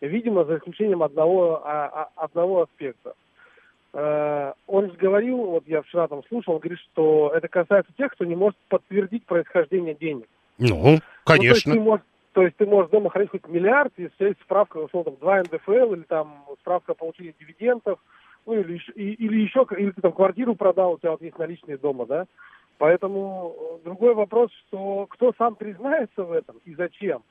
[SPEAKER 11] Видимо, за исключением одного, а- а- одного аспекта. Э, Он же говорил, вот я вчера там слушал, он говорит, что это касается тех, кто не может подтвердить происхождение денег.
[SPEAKER 4] Ну,
[SPEAKER 11] Ну, то есть
[SPEAKER 4] конечно.
[SPEAKER 11] можешь, То есть ты можешь дома хранить хоть миллиард, если есть справка, условно, 2 НДФЛ или там справка о получении дивидендов, ну или, еще- и- или еще, или ты там квартиру продал, у тебя вот есть наличные дома, да. Поэтому другой вопрос, что кто сам признается в этом и зачем,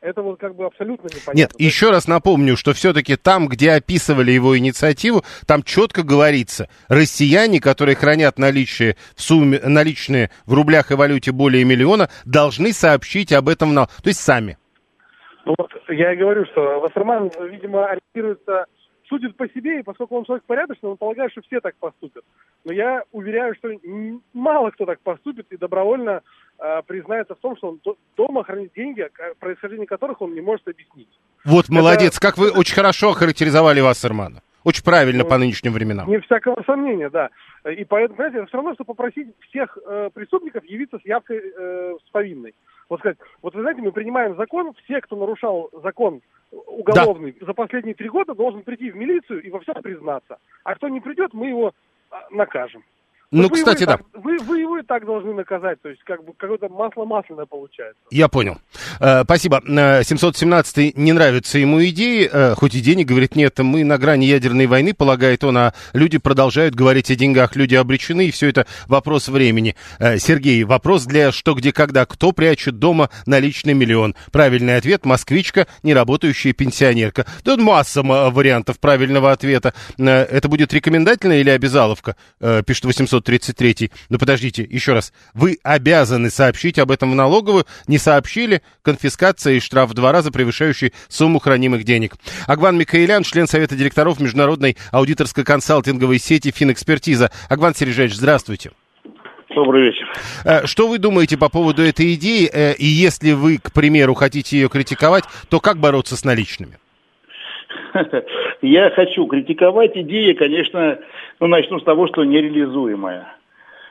[SPEAKER 11] это вот как бы абсолютно непонятно.
[SPEAKER 4] Нет, еще раз напомню, что все-таки там, где описывали его инициативу, там четко говорится, россияне, которые хранят наличие в сумме, наличные в рублях и валюте более миллиона, должны сообщить об этом, на, то есть сами.
[SPEAKER 11] Ну вот я и говорю, что Вассерман, видимо, ориентируется, судит по себе, и поскольку он человек порядочный, он полагает, что все так поступят. Но я уверяю, что мало кто так поступит и добровольно признается в том, что он до- дома хранит деньги, о происхождении которых он не может объяснить.
[SPEAKER 4] Вот
[SPEAKER 11] Это-
[SPEAKER 4] молодец, как вы очень хорошо охарактеризовали Вассермана. Очень правильно
[SPEAKER 11] Ну,
[SPEAKER 4] по нынешним временам.
[SPEAKER 11] Не всякого сомнения, да. И поэтому, знаете, это все равно, что попросить всех э, преступников явиться с явкой э, с повинной. Вот сказать, вот вы знаете, мы принимаем закон, все, кто нарушал закон уголовный за последние три года, должен прийти в милицию и во всем признаться. А кто не придет, мы его а, накажем.
[SPEAKER 4] Ну,
[SPEAKER 11] вы
[SPEAKER 4] кстати, да.
[SPEAKER 11] так- вы, вы его и так должны наказать, то есть как бы какое-то масло масляное получается.
[SPEAKER 4] Я понял. Э, спасибо. Э, 717 не нравятся ему идеи, э, хоть и денег, говорит, нет, мы на грани ядерной войны, полагает он, а люди продолжают говорить о деньгах, люди обречены, и все это вопрос времени. Э, Сергей, вопрос для что, где, когда, кто прячет дома наличный миллион? Правильный ответ – москвичка, неработающая пенсионерка. Тут масса вариантов правильного ответа. Э, Это будет рекомендательная или обязаловка, Э, пишет 833. Ну, подождите, еще раз. Вы обязаны сообщить об этом в налоговую. Не сообщили – конфискация и штраф в два раза, превышающий сумму хранимых денег. Агван Микаэлян, член Совета директоров Международной аудиторско-консалтинговой сети «Финэкспертиза». Агван Сережевич, здравствуйте.
[SPEAKER 10] Добрый вечер.
[SPEAKER 4] Э, Что вы думаете по поводу этой идеи? Э, И если вы, к примеру, хотите ее критиковать, то как бороться с наличными?
[SPEAKER 10] Я хочу критиковать идея, конечно, ну, начну с того, что нереализуемая.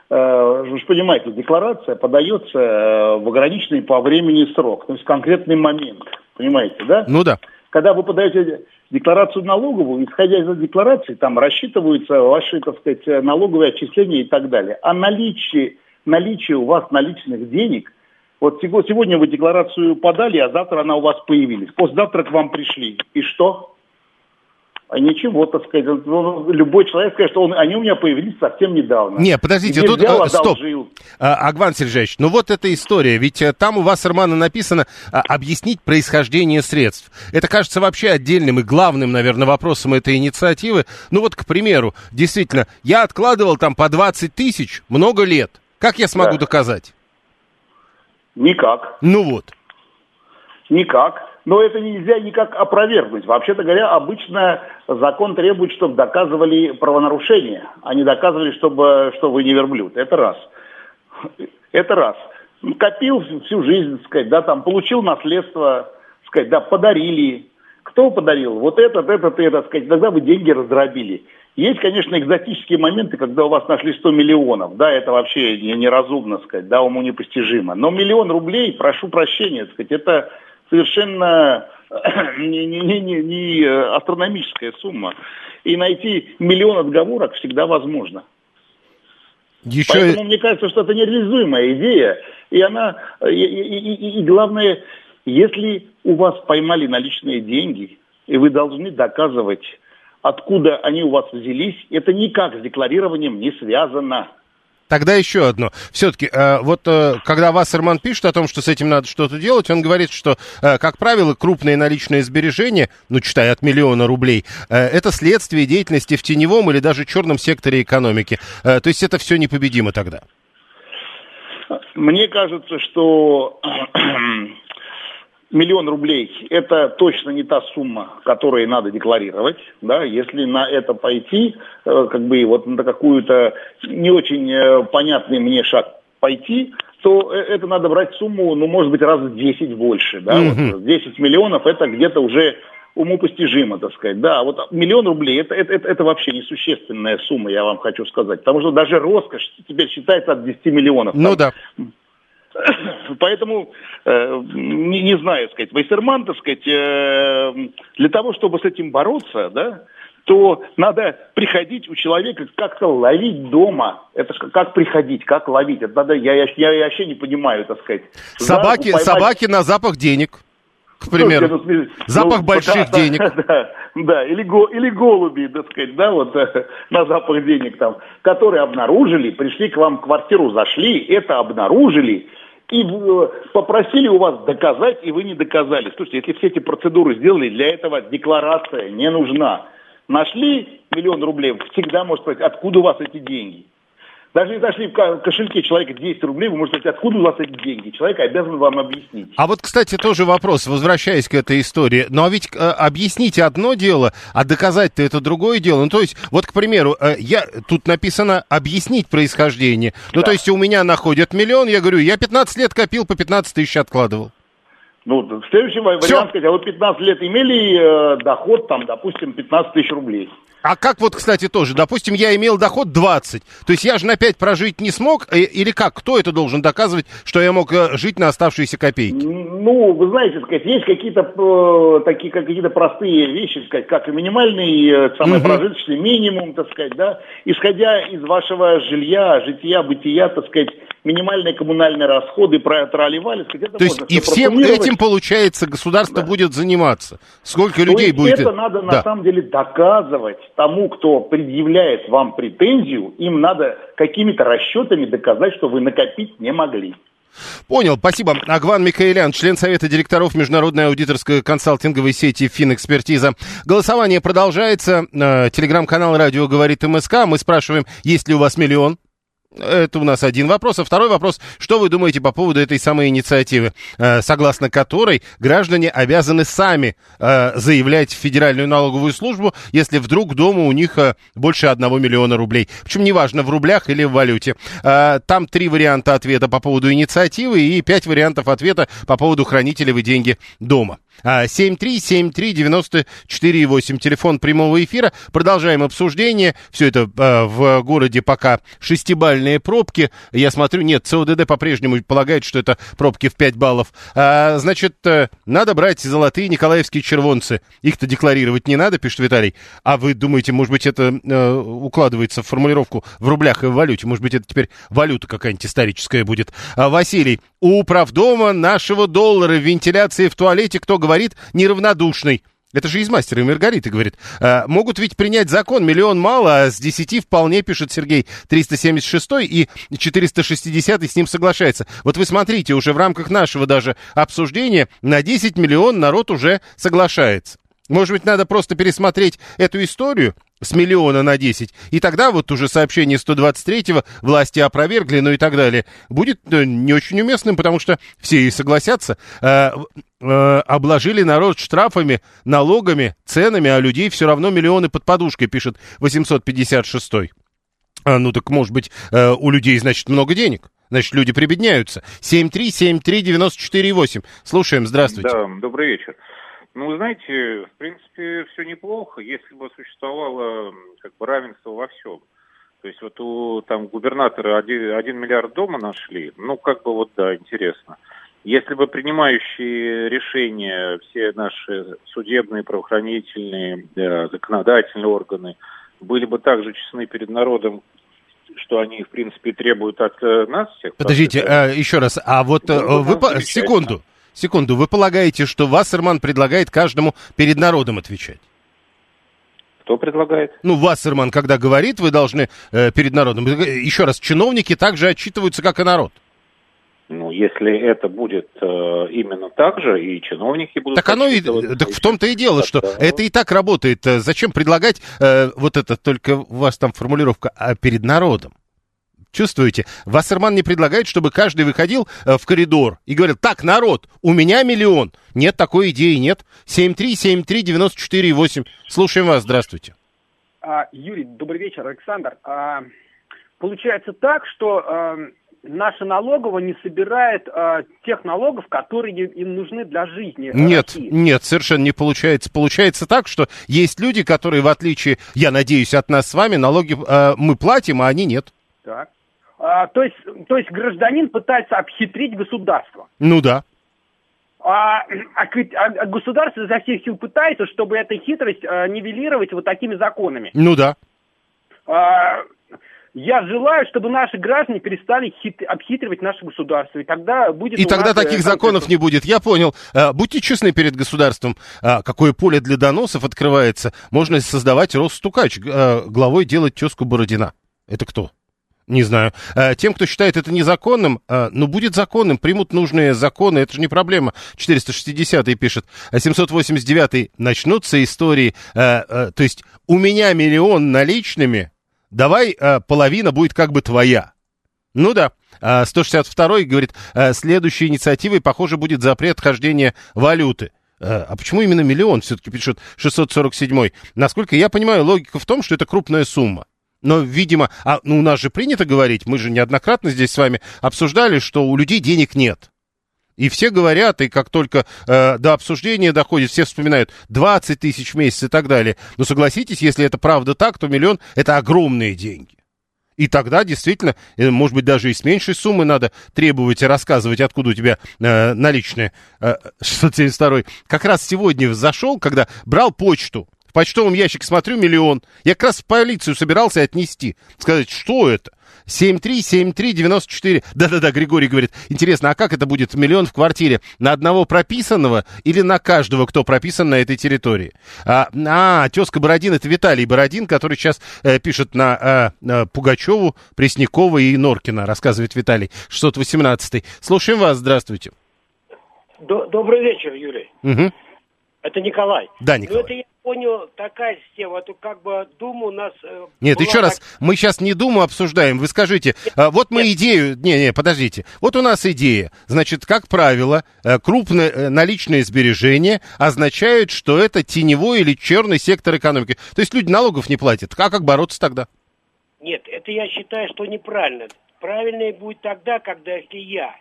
[SPEAKER 10] Э, Вы же понимаете, декларация подается э, в ограниченный по времени срок, то есть конкретный момент, понимаете, да?
[SPEAKER 4] Ну да.
[SPEAKER 10] Когда вы подаете декларацию налоговую, исходя из декларации, там рассчитываются ваши, так сказать, налоговые отчисления и так далее. А наличие, наличие у вас наличных денег, вот сего- сегодня вы декларацию подали, а завтра она у вас появилась. Послезавтра к вам пришли. И что? А ничего, так сказать, ну, любой человек скажет, что он, они у меня появились совсем недавно.
[SPEAKER 4] Не, подождите, тут
[SPEAKER 10] взял,
[SPEAKER 4] э, стоп.
[SPEAKER 10] одолжил.
[SPEAKER 4] А, Агван Сергеевич, ну вот эта история, ведь э, там у вас, Романа, написано а, объяснить происхождение средств. Это кажется вообще отдельным и главным, наверное, вопросом этой инициативы. Ну вот, к примеру, действительно, я откладывал там по 20 тысяч много лет. Как я смогу
[SPEAKER 10] Да.
[SPEAKER 4] доказать?
[SPEAKER 10] Никак.
[SPEAKER 4] Ну вот.
[SPEAKER 10] Никак. Но это нельзя никак опровергнуть. Вообще-то говоря, обычно закон требует, чтобы доказывали правонарушение, а не доказывали, чтобы, что вы не верблюд. Это раз. Это раз. Копил всю жизнь, так сказать, да, там, получил наследство, так сказать, да, подарили. Кто подарил? Вот этот, этот, этот, так сказать, тогда вы деньги раздробили. Есть, конечно, экзотические моменты, когда у вас нашли 100 миллионов, да, это вообще не- неразумно, сказать, да, уму непостижимо. Но миллион рублей, прошу прощения, сказать, это совершенно не, не- не- не- не, э, астрономическая сумма. И найти миллион отговорок всегда возможно.
[SPEAKER 4] Еще...
[SPEAKER 10] Поэтому мне кажется, что это нереализуемая идея. И она, и, и- и- и главное, если у вас поймали наличные деньги, и вы должны доказывать, откуда они у вас взялись, это никак с декларированием не связано.
[SPEAKER 4] Тогда еще одно. Все-таки, э, вот э, когда Вассерман пишет о том, что с этим надо что-то делать, он говорит, что, э, как правило, крупные наличные сбережения, ну, читай, от миллиона рублей, это следствие деятельности в теневом или даже черном секторе экономики. То есть это все непобедимо тогда.
[SPEAKER 10] Мне кажется, что миллион рублей – это точно не та сумма, которую надо декларировать. Да? Если на это пойти, э, как бы вот на какую-то не очень э, понятный мне шаг пойти, то э, это надо брать сумму, ну, может быть, раз в 10 больше. Да?
[SPEAKER 4] Мгм.
[SPEAKER 10] Вот 10 миллионов – это где-то уже умопостижимо, так сказать. Да, вот миллион рублей это, это, это, это вообще несущественная сумма, я вам хочу сказать. Потому что даже роскошь теперь считается от 10 миллионов.
[SPEAKER 4] Ну
[SPEAKER 10] Там
[SPEAKER 4] да.
[SPEAKER 10] Поэтому, э, не, не знаю, сказать, Вайсерман, так сказать, э, для того, чтобы с этим бороться, да, то надо приходить у человека как-то ловить дома. Это как приходить, как ловить? Это надо, я, я, я вообще не понимаю, так сказать.
[SPEAKER 4] Собаки, поймать... собаки на запах денег, к примеру. Ну, ну, запах ну, больших да, денег.
[SPEAKER 10] Да, да, или, го, или голуби, так сказать, да, вот на запах денег там, которые обнаружили, пришли к вам в квартиру, зашли, это обнаружили, и э, попросили у вас доказать, и вы не доказали. Слушайте, если все эти процедуры сделали, для этого декларация не нужна. Нашли миллион рублей, всегда может сказать, откуда у вас эти деньги. Даже если нашли в кошельке человека 10 рублей, вы можете сказать, откуда у вас эти деньги. Человек обязан вам объяснить.
[SPEAKER 4] А вот, кстати, тоже вопрос, возвращаясь к этой истории. Но ну, а ведь э, объяснить одно дело, а доказать-то это другое дело. Ну, то есть, вот, к примеру, э, я, тут написано объяснить происхождение. Ну, да. то есть, у меня находят миллион, я говорю, я 15 лет копил, по 15 тысяч откладывал.
[SPEAKER 10] Ну, следующий вариант, сказать, а вы 15 лет имели э, доход, там, допустим, 15 тысяч рублей.
[SPEAKER 4] А как вот, кстати, тоже, допустим, я имел доход 20, то есть я же на 5 прожить не смог, э, или как? Кто это должен доказывать, что я мог э, жить на оставшиеся копейки?
[SPEAKER 10] Ну, вы знаете, сказать, есть какие-то э, такие, как какие-то простые вещи, сказать, как и минимальный самый угу. прожиточный минимум, так сказать, да, исходя из вашего жилья, жития, бытия, так сказать, минимальные коммунальные расходы проливали.
[SPEAKER 4] Сказать, То есть и всем этим, получается, государство да. будет заниматься? Сколько То людей будет...
[SPEAKER 10] это надо да. на самом деле доказывать тому, кто предъявляет вам претензию, им надо какими-то расчетами доказать, что вы накопить не могли.
[SPEAKER 4] Понял, спасибо. Агван Микаэлян, член Совета директоров Международной аудиторской консалтинговой сети «Финэкспертиза». Голосование продолжается. Э, телеграм-канал «Радио говорит МСК». Мы спрашиваем, есть ли у вас миллион это у нас один вопрос. А второй вопрос, что вы думаете по поводу этой самой инициативы, э, согласно которой граждане обязаны сами э, заявлять в Федеральную налоговую службу, если вдруг дома у них э, больше одного миллиона рублей. Причем неважно, в рублях или в валюте. Там три варианта ответа по поводу инициативы и пять вариантов ответа по поводу хранителей вы деньги дома. 7373948, телефон прямого эфира. Продолжаем обсуждение. Все это в городе пока шестибальный реальные пробки. Я смотрю, нет, ЦОДД по-прежнему полагает, что это пробки в 5 баллов. А, значит, э, надо брать золотые николаевские червонцы. Их-то декларировать не надо, пишет Виталий. А вы думаете, может быть, это э, укладывается в формулировку в рублях и в валюте? Может быть, это теперь валюта какая-нибудь историческая будет? А, Василий, у правдома нашего доллара в вентиляции в туалете, кто говорит, неравнодушный. Это же из мастера и Маргариты, говорит. А, могут ведь принять закон, миллион мало, а с 10 вполне, пишет Сергей, 376 и 460 с ним соглашается. Вот вы смотрите, уже в рамках нашего даже обсуждения на 10 миллион народ уже соглашается. Может быть, надо просто пересмотреть эту историю с миллиона на 10, и тогда вот уже сообщение 123-го власти опровергли, ну и так далее, будет э, не очень уместным, потому что все и согласятся. Э, э, обложили народ штрафами, налогами, ценами, а людей все равно миллионы под подушкой, пишет 856-й. А, ну так, может быть, э, у людей, значит, много денег. Значит, люди прибедняются. 7373948. Слушаем, здравствуйте.
[SPEAKER 12] Да, добрый вечер. Ну, вы знаете, в принципе, все неплохо, если бы существовало как бы равенство во всем. То есть вот у там губернатора один, один миллиард дома нашли, ну, как бы вот, да, интересно. Если бы принимающие решения, все наши судебные, правоохранительные, да, законодательные органы были бы также честны перед народом, что они, в принципе, требуют от э, нас всех.
[SPEAKER 4] Подождите, э, еще раз, а вот э, вы, по... секунду, Секунду, вы полагаете, что Вассерман предлагает каждому перед народом отвечать?
[SPEAKER 12] Кто предлагает?
[SPEAKER 4] Ну, Вассерман, когда говорит, вы должны э, перед народом. Еще раз, чиновники также отчитываются, как и народ.
[SPEAKER 12] Ну, если это будет э, именно так же, и чиновники будут...
[SPEAKER 4] Так оно и... Так в том-то и дело, что это... это и так работает. Зачем предлагать э, вот это, только у вас там формулировка, а перед народом? Чувствуете? Вассерман не предлагает, чтобы каждый выходил э, в коридор и говорил, так, народ, у меня миллион. Нет, такой идеи нет. 7373948. Слушаем вас, здравствуйте.
[SPEAKER 13] А, Юрий, добрый вечер, Александр. А, получается так, что а, наша налоговая не собирает а, тех налогов, которые им нужны для жизни.
[SPEAKER 4] Нет, России. нет, совершенно не получается. Получается так, что есть люди, которые, в отличие, я надеюсь, от нас с вами, налоги а, мы платим, а они нет.
[SPEAKER 13] Так. А, то, есть, то есть гражданин пытается обхитрить государство.
[SPEAKER 4] Ну да.
[SPEAKER 13] А, а, а государство изо всех сил пытается, чтобы эту хитрость а, нивелировать вот такими законами.
[SPEAKER 4] Ну да.
[SPEAKER 13] А, я желаю, чтобы наши граждане перестали хит... обхитривать наше государство, и тогда будет...
[SPEAKER 4] И тогда
[SPEAKER 13] нас, э,
[SPEAKER 4] таких законов не будет. Я понял. А, будьте честны перед государством. А, какое поле для доносов открывается. Можно создавать Росстукач, а, главой делать тезку Бородина. Это кто? Не знаю. Тем, кто считает это незаконным, ну, будет законным, примут нужные законы, это же не проблема. 460-й пишет. 789-й начнутся истории. То есть у меня миллион наличными, давай э, половина будет как бы твоя. Ну да. 162 говорит, э, следующей инициативой, похоже, будет запрет хождения валюты. Э, а почему именно миллион, все-таки пишет 647 Насколько я понимаю, логика в том, что это крупная сумма. Но, видимо, а, ну, у нас же принято говорить, мы же неоднократно здесь с вами обсуждали, что у людей денег нет. И все говорят, и как только э, до обсуждения доходит, все вспоминают 20 тысяч в месяц и так далее. Но согласитесь, если это правда так, то миллион – это огромные деньги. И тогда действительно, э, может быть, даже и с меньшей суммы надо требовать и рассказывать, откуда у тебя э, наличные. Э, 672 как раз сегодня зашел, когда брал почту, в почтовом ящике смотрю миллион. Я как раз в полицию собирался отнести. Сказать, что это? 7373948. Да-да-да, Григорий говорит. Интересно, а как это будет миллион в квартире? На одного прописанного или на каждого, кто прописан на этой территории? А, а тезка Бородин, это Виталий Бородин, который сейчас э, пишет на э, Пугачеву, Преснякова и Норкина, рассказывает Виталий. 618. Слушаем вас, здравствуйте.
[SPEAKER 14] Добрый вечер, Юрий.
[SPEAKER 4] Угу.
[SPEAKER 14] Это Николай.
[SPEAKER 4] Да, Николай.
[SPEAKER 14] Ну, это я понял, такая система, а то как бы Думу у нас... Э,
[SPEAKER 4] Нет, еще так... раз, мы сейчас не Думу обсуждаем, вы скажите, а, вот мы нет. идею... Не-не, подождите, вот у нас идея, значит, как правило, э, крупные э, наличные сбережения означают, что это теневой или черный сектор экономики. То есть люди налогов не платят, а как бороться тогда?
[SPEAKER 14] Нет, это я считаю, что неправильно. Правильнее будет тогда, когда если я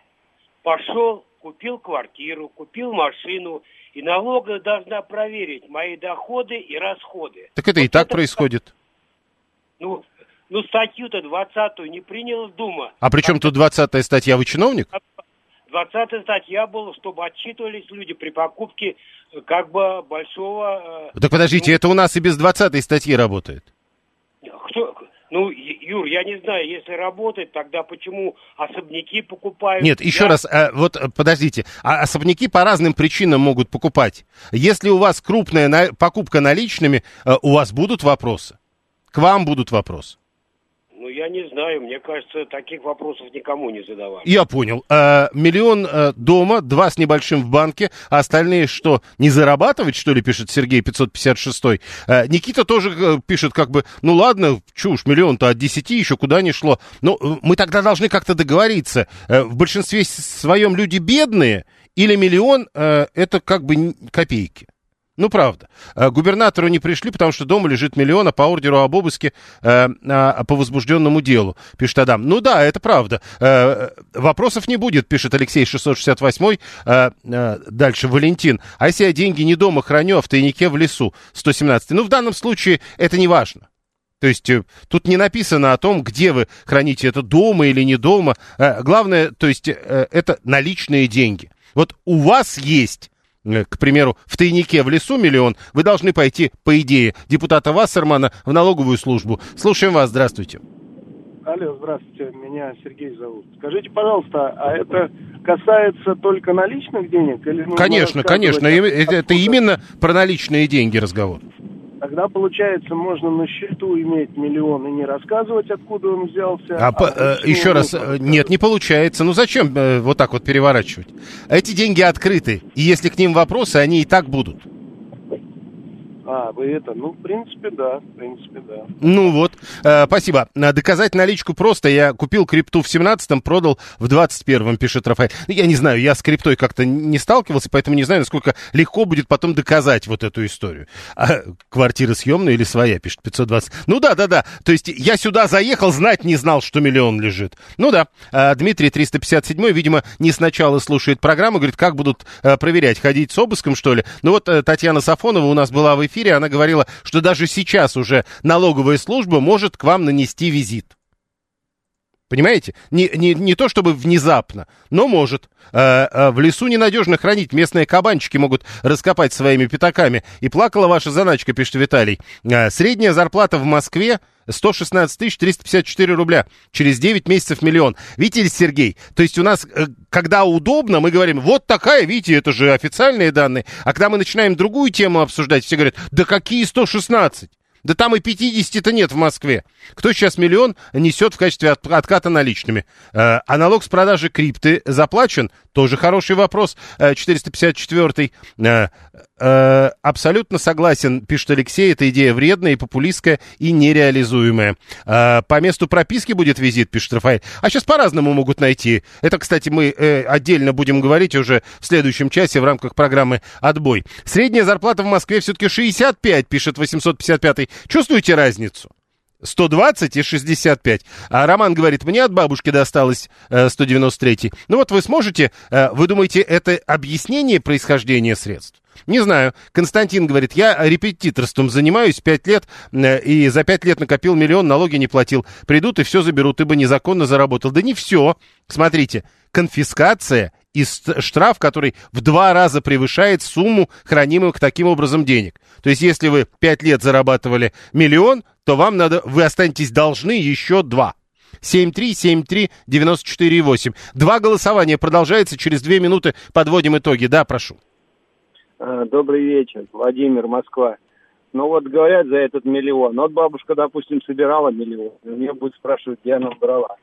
[SPEAKER 14] пошел, купил квартиру, купил машину, и налоговая должна проверить мои доходы и расходы.
[SPEAKER 4] Так это вот и так это... происходит.
[SPEAKER 14] Ну, ну статью-то 20-ю не приняла Дума.
[SPEAKER 4] А при чем тут 20-я статья? Вы чиновник?
[SPEAKER 14] 20-я статья была, чтобы отчитывались люди при покупке э, как бы большого...
[SPEAKER 4] Э, так подождите, ну, это у нас и без 20-й статьи работает.
[SPEAKER 14] Кто, ну, Юр, я не знаю, если работает, тогда почему особняки покупают?
[SPEAKER 4] Нет, еще я... раз, э, вот э, подождите, а особняки по разным причинам могут покупать. Если у вас крупная на... покупка наличными, э, у вас будут вопросы? К вам будут вопросы?
[SPEAKER 14] Ну, я не знаю, мне кажется, таких вопросов никому не задавали.
[SPEAKER 4] Я понял. А, миллион а, дома, два с небольшим в банке, а остальные что, не зарабатывать, что ли, пишет Сергей 556 а, Никита тоже пишет как бы, ну ладно, чушь, миллион-то от 10 еще куда не шло. Но мы тогда должны как-то договориться. В большинстве своем люди бедные, или миллион а, это как бы копейки. Ну, правда. Э, губернатору не пришли, потому что дома лежит миллион, а по ордеру об обыске э, а, по возбужденному делу, пишет Адам. Ну да, это правда. Э, вопросов не будет, пишет Алексей 668. Э, э, дальше Валентин. А если я деньги не дома храню, а в тайнике в лесу? 117. Ну, в данном случае это не важно. То есть тут не написано о том, где вы храните это, дома или не дома. Главное, то есть это наличные деньги. Вот у вас есть к примеру, в тайнике в лесу миллион, вы должны пойти, по идее, депутата Вассермана в налоговую службу. Слушаем вас, здравствуйте.
[SPEAKER 11] Алло, здравствуйте, меня Сергей зовут. Скажите, пожалуйста, а это касается только наличных денег? Или
[SPEAKER 4] конечно, конечно, это, это именно про наличные деньги разговор.
[SPEAKER 11] Тогда, получается, можно на счету иметь миллион и не рассказывать, откуда он взялся.
[SPEAKER 4] А, а по, э, еще раз, э, нет, не получается. Ну зачем э, вот так вот переворачивать? Эти деньги открыты, и если к ним вопросы, они и так будут.
[SPEAKER 11] А, вы это, ну, в принципе, да, в принципе, да.
[SPEAKER 4] Ну вот, э, спасибо. Доказать наличку просто. Я купил крипту в 17-м, продал в 21-м, пишет Рафаэль. Ну, я не знаю, я с криптой как-то не сталкивался, поэтому не знаю, насколько легко будет потом доказать вот эту историю. А, квартира съемная или своя, пишет 520. Ну да, да, да. То есть я сюда заехал, знать не знал, что миллион лежит. Ну да. А, Дмитрий 357, видимо, не сначала слушает программу, говорит, как будут а, проверять, ходить с обыском, что ли? Ну вот а, Татьяна Сафонова у нас была в эфире эфире она говорила, что даже сейчас уже налоговая служба может к вам нанести визит. Понимаете? Не, не, не то чтобы внезапно, но может. Э, э, в лесу ненадежно хранить. Местные кабанчики могут раскопать своими пятаками. И плакала ваша заначка, пишет Виталий. Э, средняя зарплата в Москве 116 354 рубля. Через 9 месяцев миллион. Видите Сергей? То есть у нас, э, когда удобно, мы говорим, вот такая, видите, это же официальные данные. А когда мы начинаем другую тему обсуждать, все говорят, да какие 116? Да там и 50-то нет в Москве. Кто сейчас миллион несет в качестве от, отката наличными? Э, а налог с продажи крипты заплачен? Тоже хороший вопрос. Э, 454-й. Э, э, абсолютно согласен, пишет Алексей, эта идея вредная и популистская и нереализуемая. Э, по месту прописки будет визит, пишет Рафаэль. А сейчас по-разному могут найти. Это, кстати, мы э, отдельно будем говорить уже в следующем часе в рамках программы «Отбой». Средняя зарплата в Москве все-таки 65, пишет 855 Чувствуете разницу? 120 и 65. А Роман говорит, мне от бабушки досталось э, 193. Ну вот вы сможете, э, вы думаете, это объяснение происхождения средств? Не знаю. Константин говорит, я репетиторством занимаюсь 5 лет, э, и за 5 лет накопил миллион, налоги не платил. Придут и все заберут, ибо незаконно заработал. Да не все. Смотрите, конфискация и штраф, который в два раза превышает сумму хранимых таким образом денег. То есть, если вы пять лет зарабатывали миллион, то вам надо, вы останетесь должны еще два. 7373948. Два голосования продолжается. Через две минуты подводим итоги. Да, прошу.
[SPEAKER 15] А, добрый вечер. Владимир, Москва. Ну вот говорят за этот миллион. Вот бабушка, допустим, собирала миллион. У нее будет спрашивать, где она брала.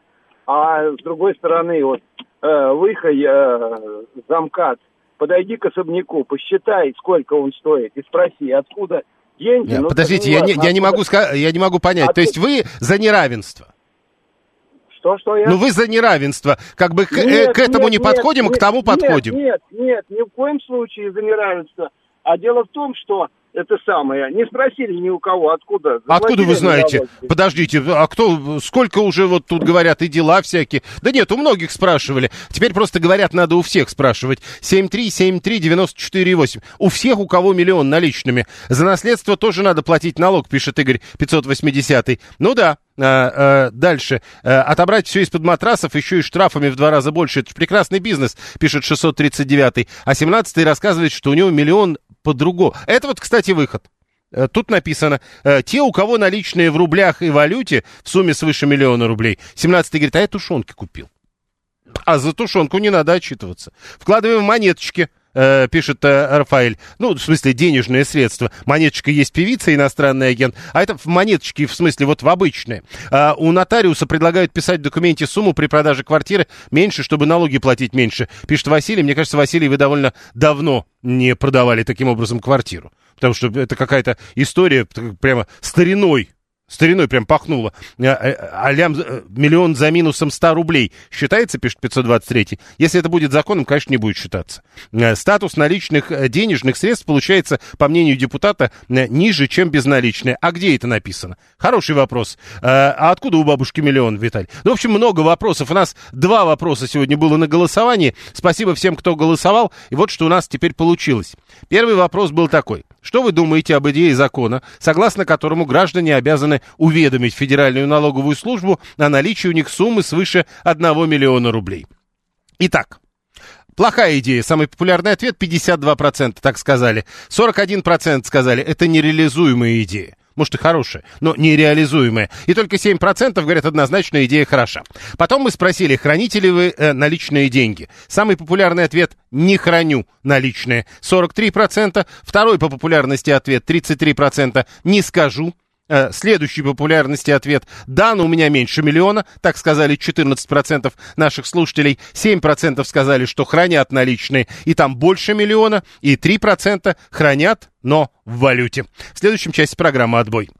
[SPEAKER 15] А с другой стороны, вот э, выход э, замкат, подойди к особняку, посчитай, сколько он стоит, и спроси, откуда деньги.
[SPEAKER 4] Нет, ну, подождите, я не, я, не могу, я не могу понять. А То есть вы за неравенство?
[SPEAKER 15] Что, что я?
[SPEAKER 4] Ну вы за неравенство. Как бы к, э, нет, к этому нет, не подходим, нет, к тому
[SPEAKER 15] нет,
[SPEAKER 4] подходим.
[SPEAKER 15] Нет, нет, ни в коем случае за неравенство. А дело в том, что это самое. Не спросили ни у кого, откуда.
[SPEAKER 4] Откуда вы знаете? Подождите, а кто, сколько уже вот тут говорят и дела всякие? Да нет, у многих спрашивали. Теперь просто говорят, надо у всех спрашивать. 7373948. У всех, у кого миллион наличными. За наследство тоже надо платить налог, пишет Игорь 580. Ну да, а, а, дальше. А, отобрать все из-под матрасов, еще и штрафами в два раза больше. Это прекрасный бизнес, пишет 639. А 17 рассказывает, что у него миллион по-другому. Это вот, кстати, выход. Э, тут написано, э, те, у кого наличные в рублях и валюте в сумме свыше миллиона рублей. 17 говорит, а я тушенки купил. А за тушенку не надо отчитываться. Вкладываем монеточки э, пишет э, Рафаэль. Ну, в смысле, денежные средства. Монеточка есть певица, иностранный агент, а это в монеточке, в смысле, вот в обычные. А у нотариуса предлагают писать в документе сумму при продаже квартиры меньше, чтобы налоги платить меньше. Пишет Василий. Мне кажется, Василий, вы довольно давно не продавали таким образом квартиру. Потому что это какая-то история прямо стариной Стариной прям пахнуло. А, а, а лям, э, миллион за минусом 100 рублей считается, пишет 523. Если это будет законом, конечно, не будет считаться. Э, статус наличных э, денежных средств получается, по мнению депутата, ниже, чем безналичные. А где это написано? Хороший вопрос. А откуда у бабушки миллион, Виталий? Ну, в общем, много вопросов. У нас два вопроса сегодня было на голосовании. Спасибо всем, кто голосовал. И вот что у нас теперь получилось. Первый вопрос был такой. Что вы думаете об идее закона, согласно которому граждане обязаны уведомить Федеральную налоговую службу о наличии у них суммы свыше 1 миллиона рублей? Итак, Плохая идея. Самый популярный ответ 52% так сказали. 41% сказали, это нереализуемая идея может и хорошая, но нереализуемая. И только 7% говорят однозначно, идея хороша. Потом мы спросили, храните ли вы э, наличные деньги. Самый популярный ответ – не храню наличные. 43%. Второй по популярности ответ – 33%. Не скажу. Э, следующий популярности ответ «Да, но у меня меньше миллиона», так сказали 14% наших слушателей, 7% сказали, что хранят наличные, и там больше миллиона, и 3% хранят, но в валюте. В следующем части программы «Отбой».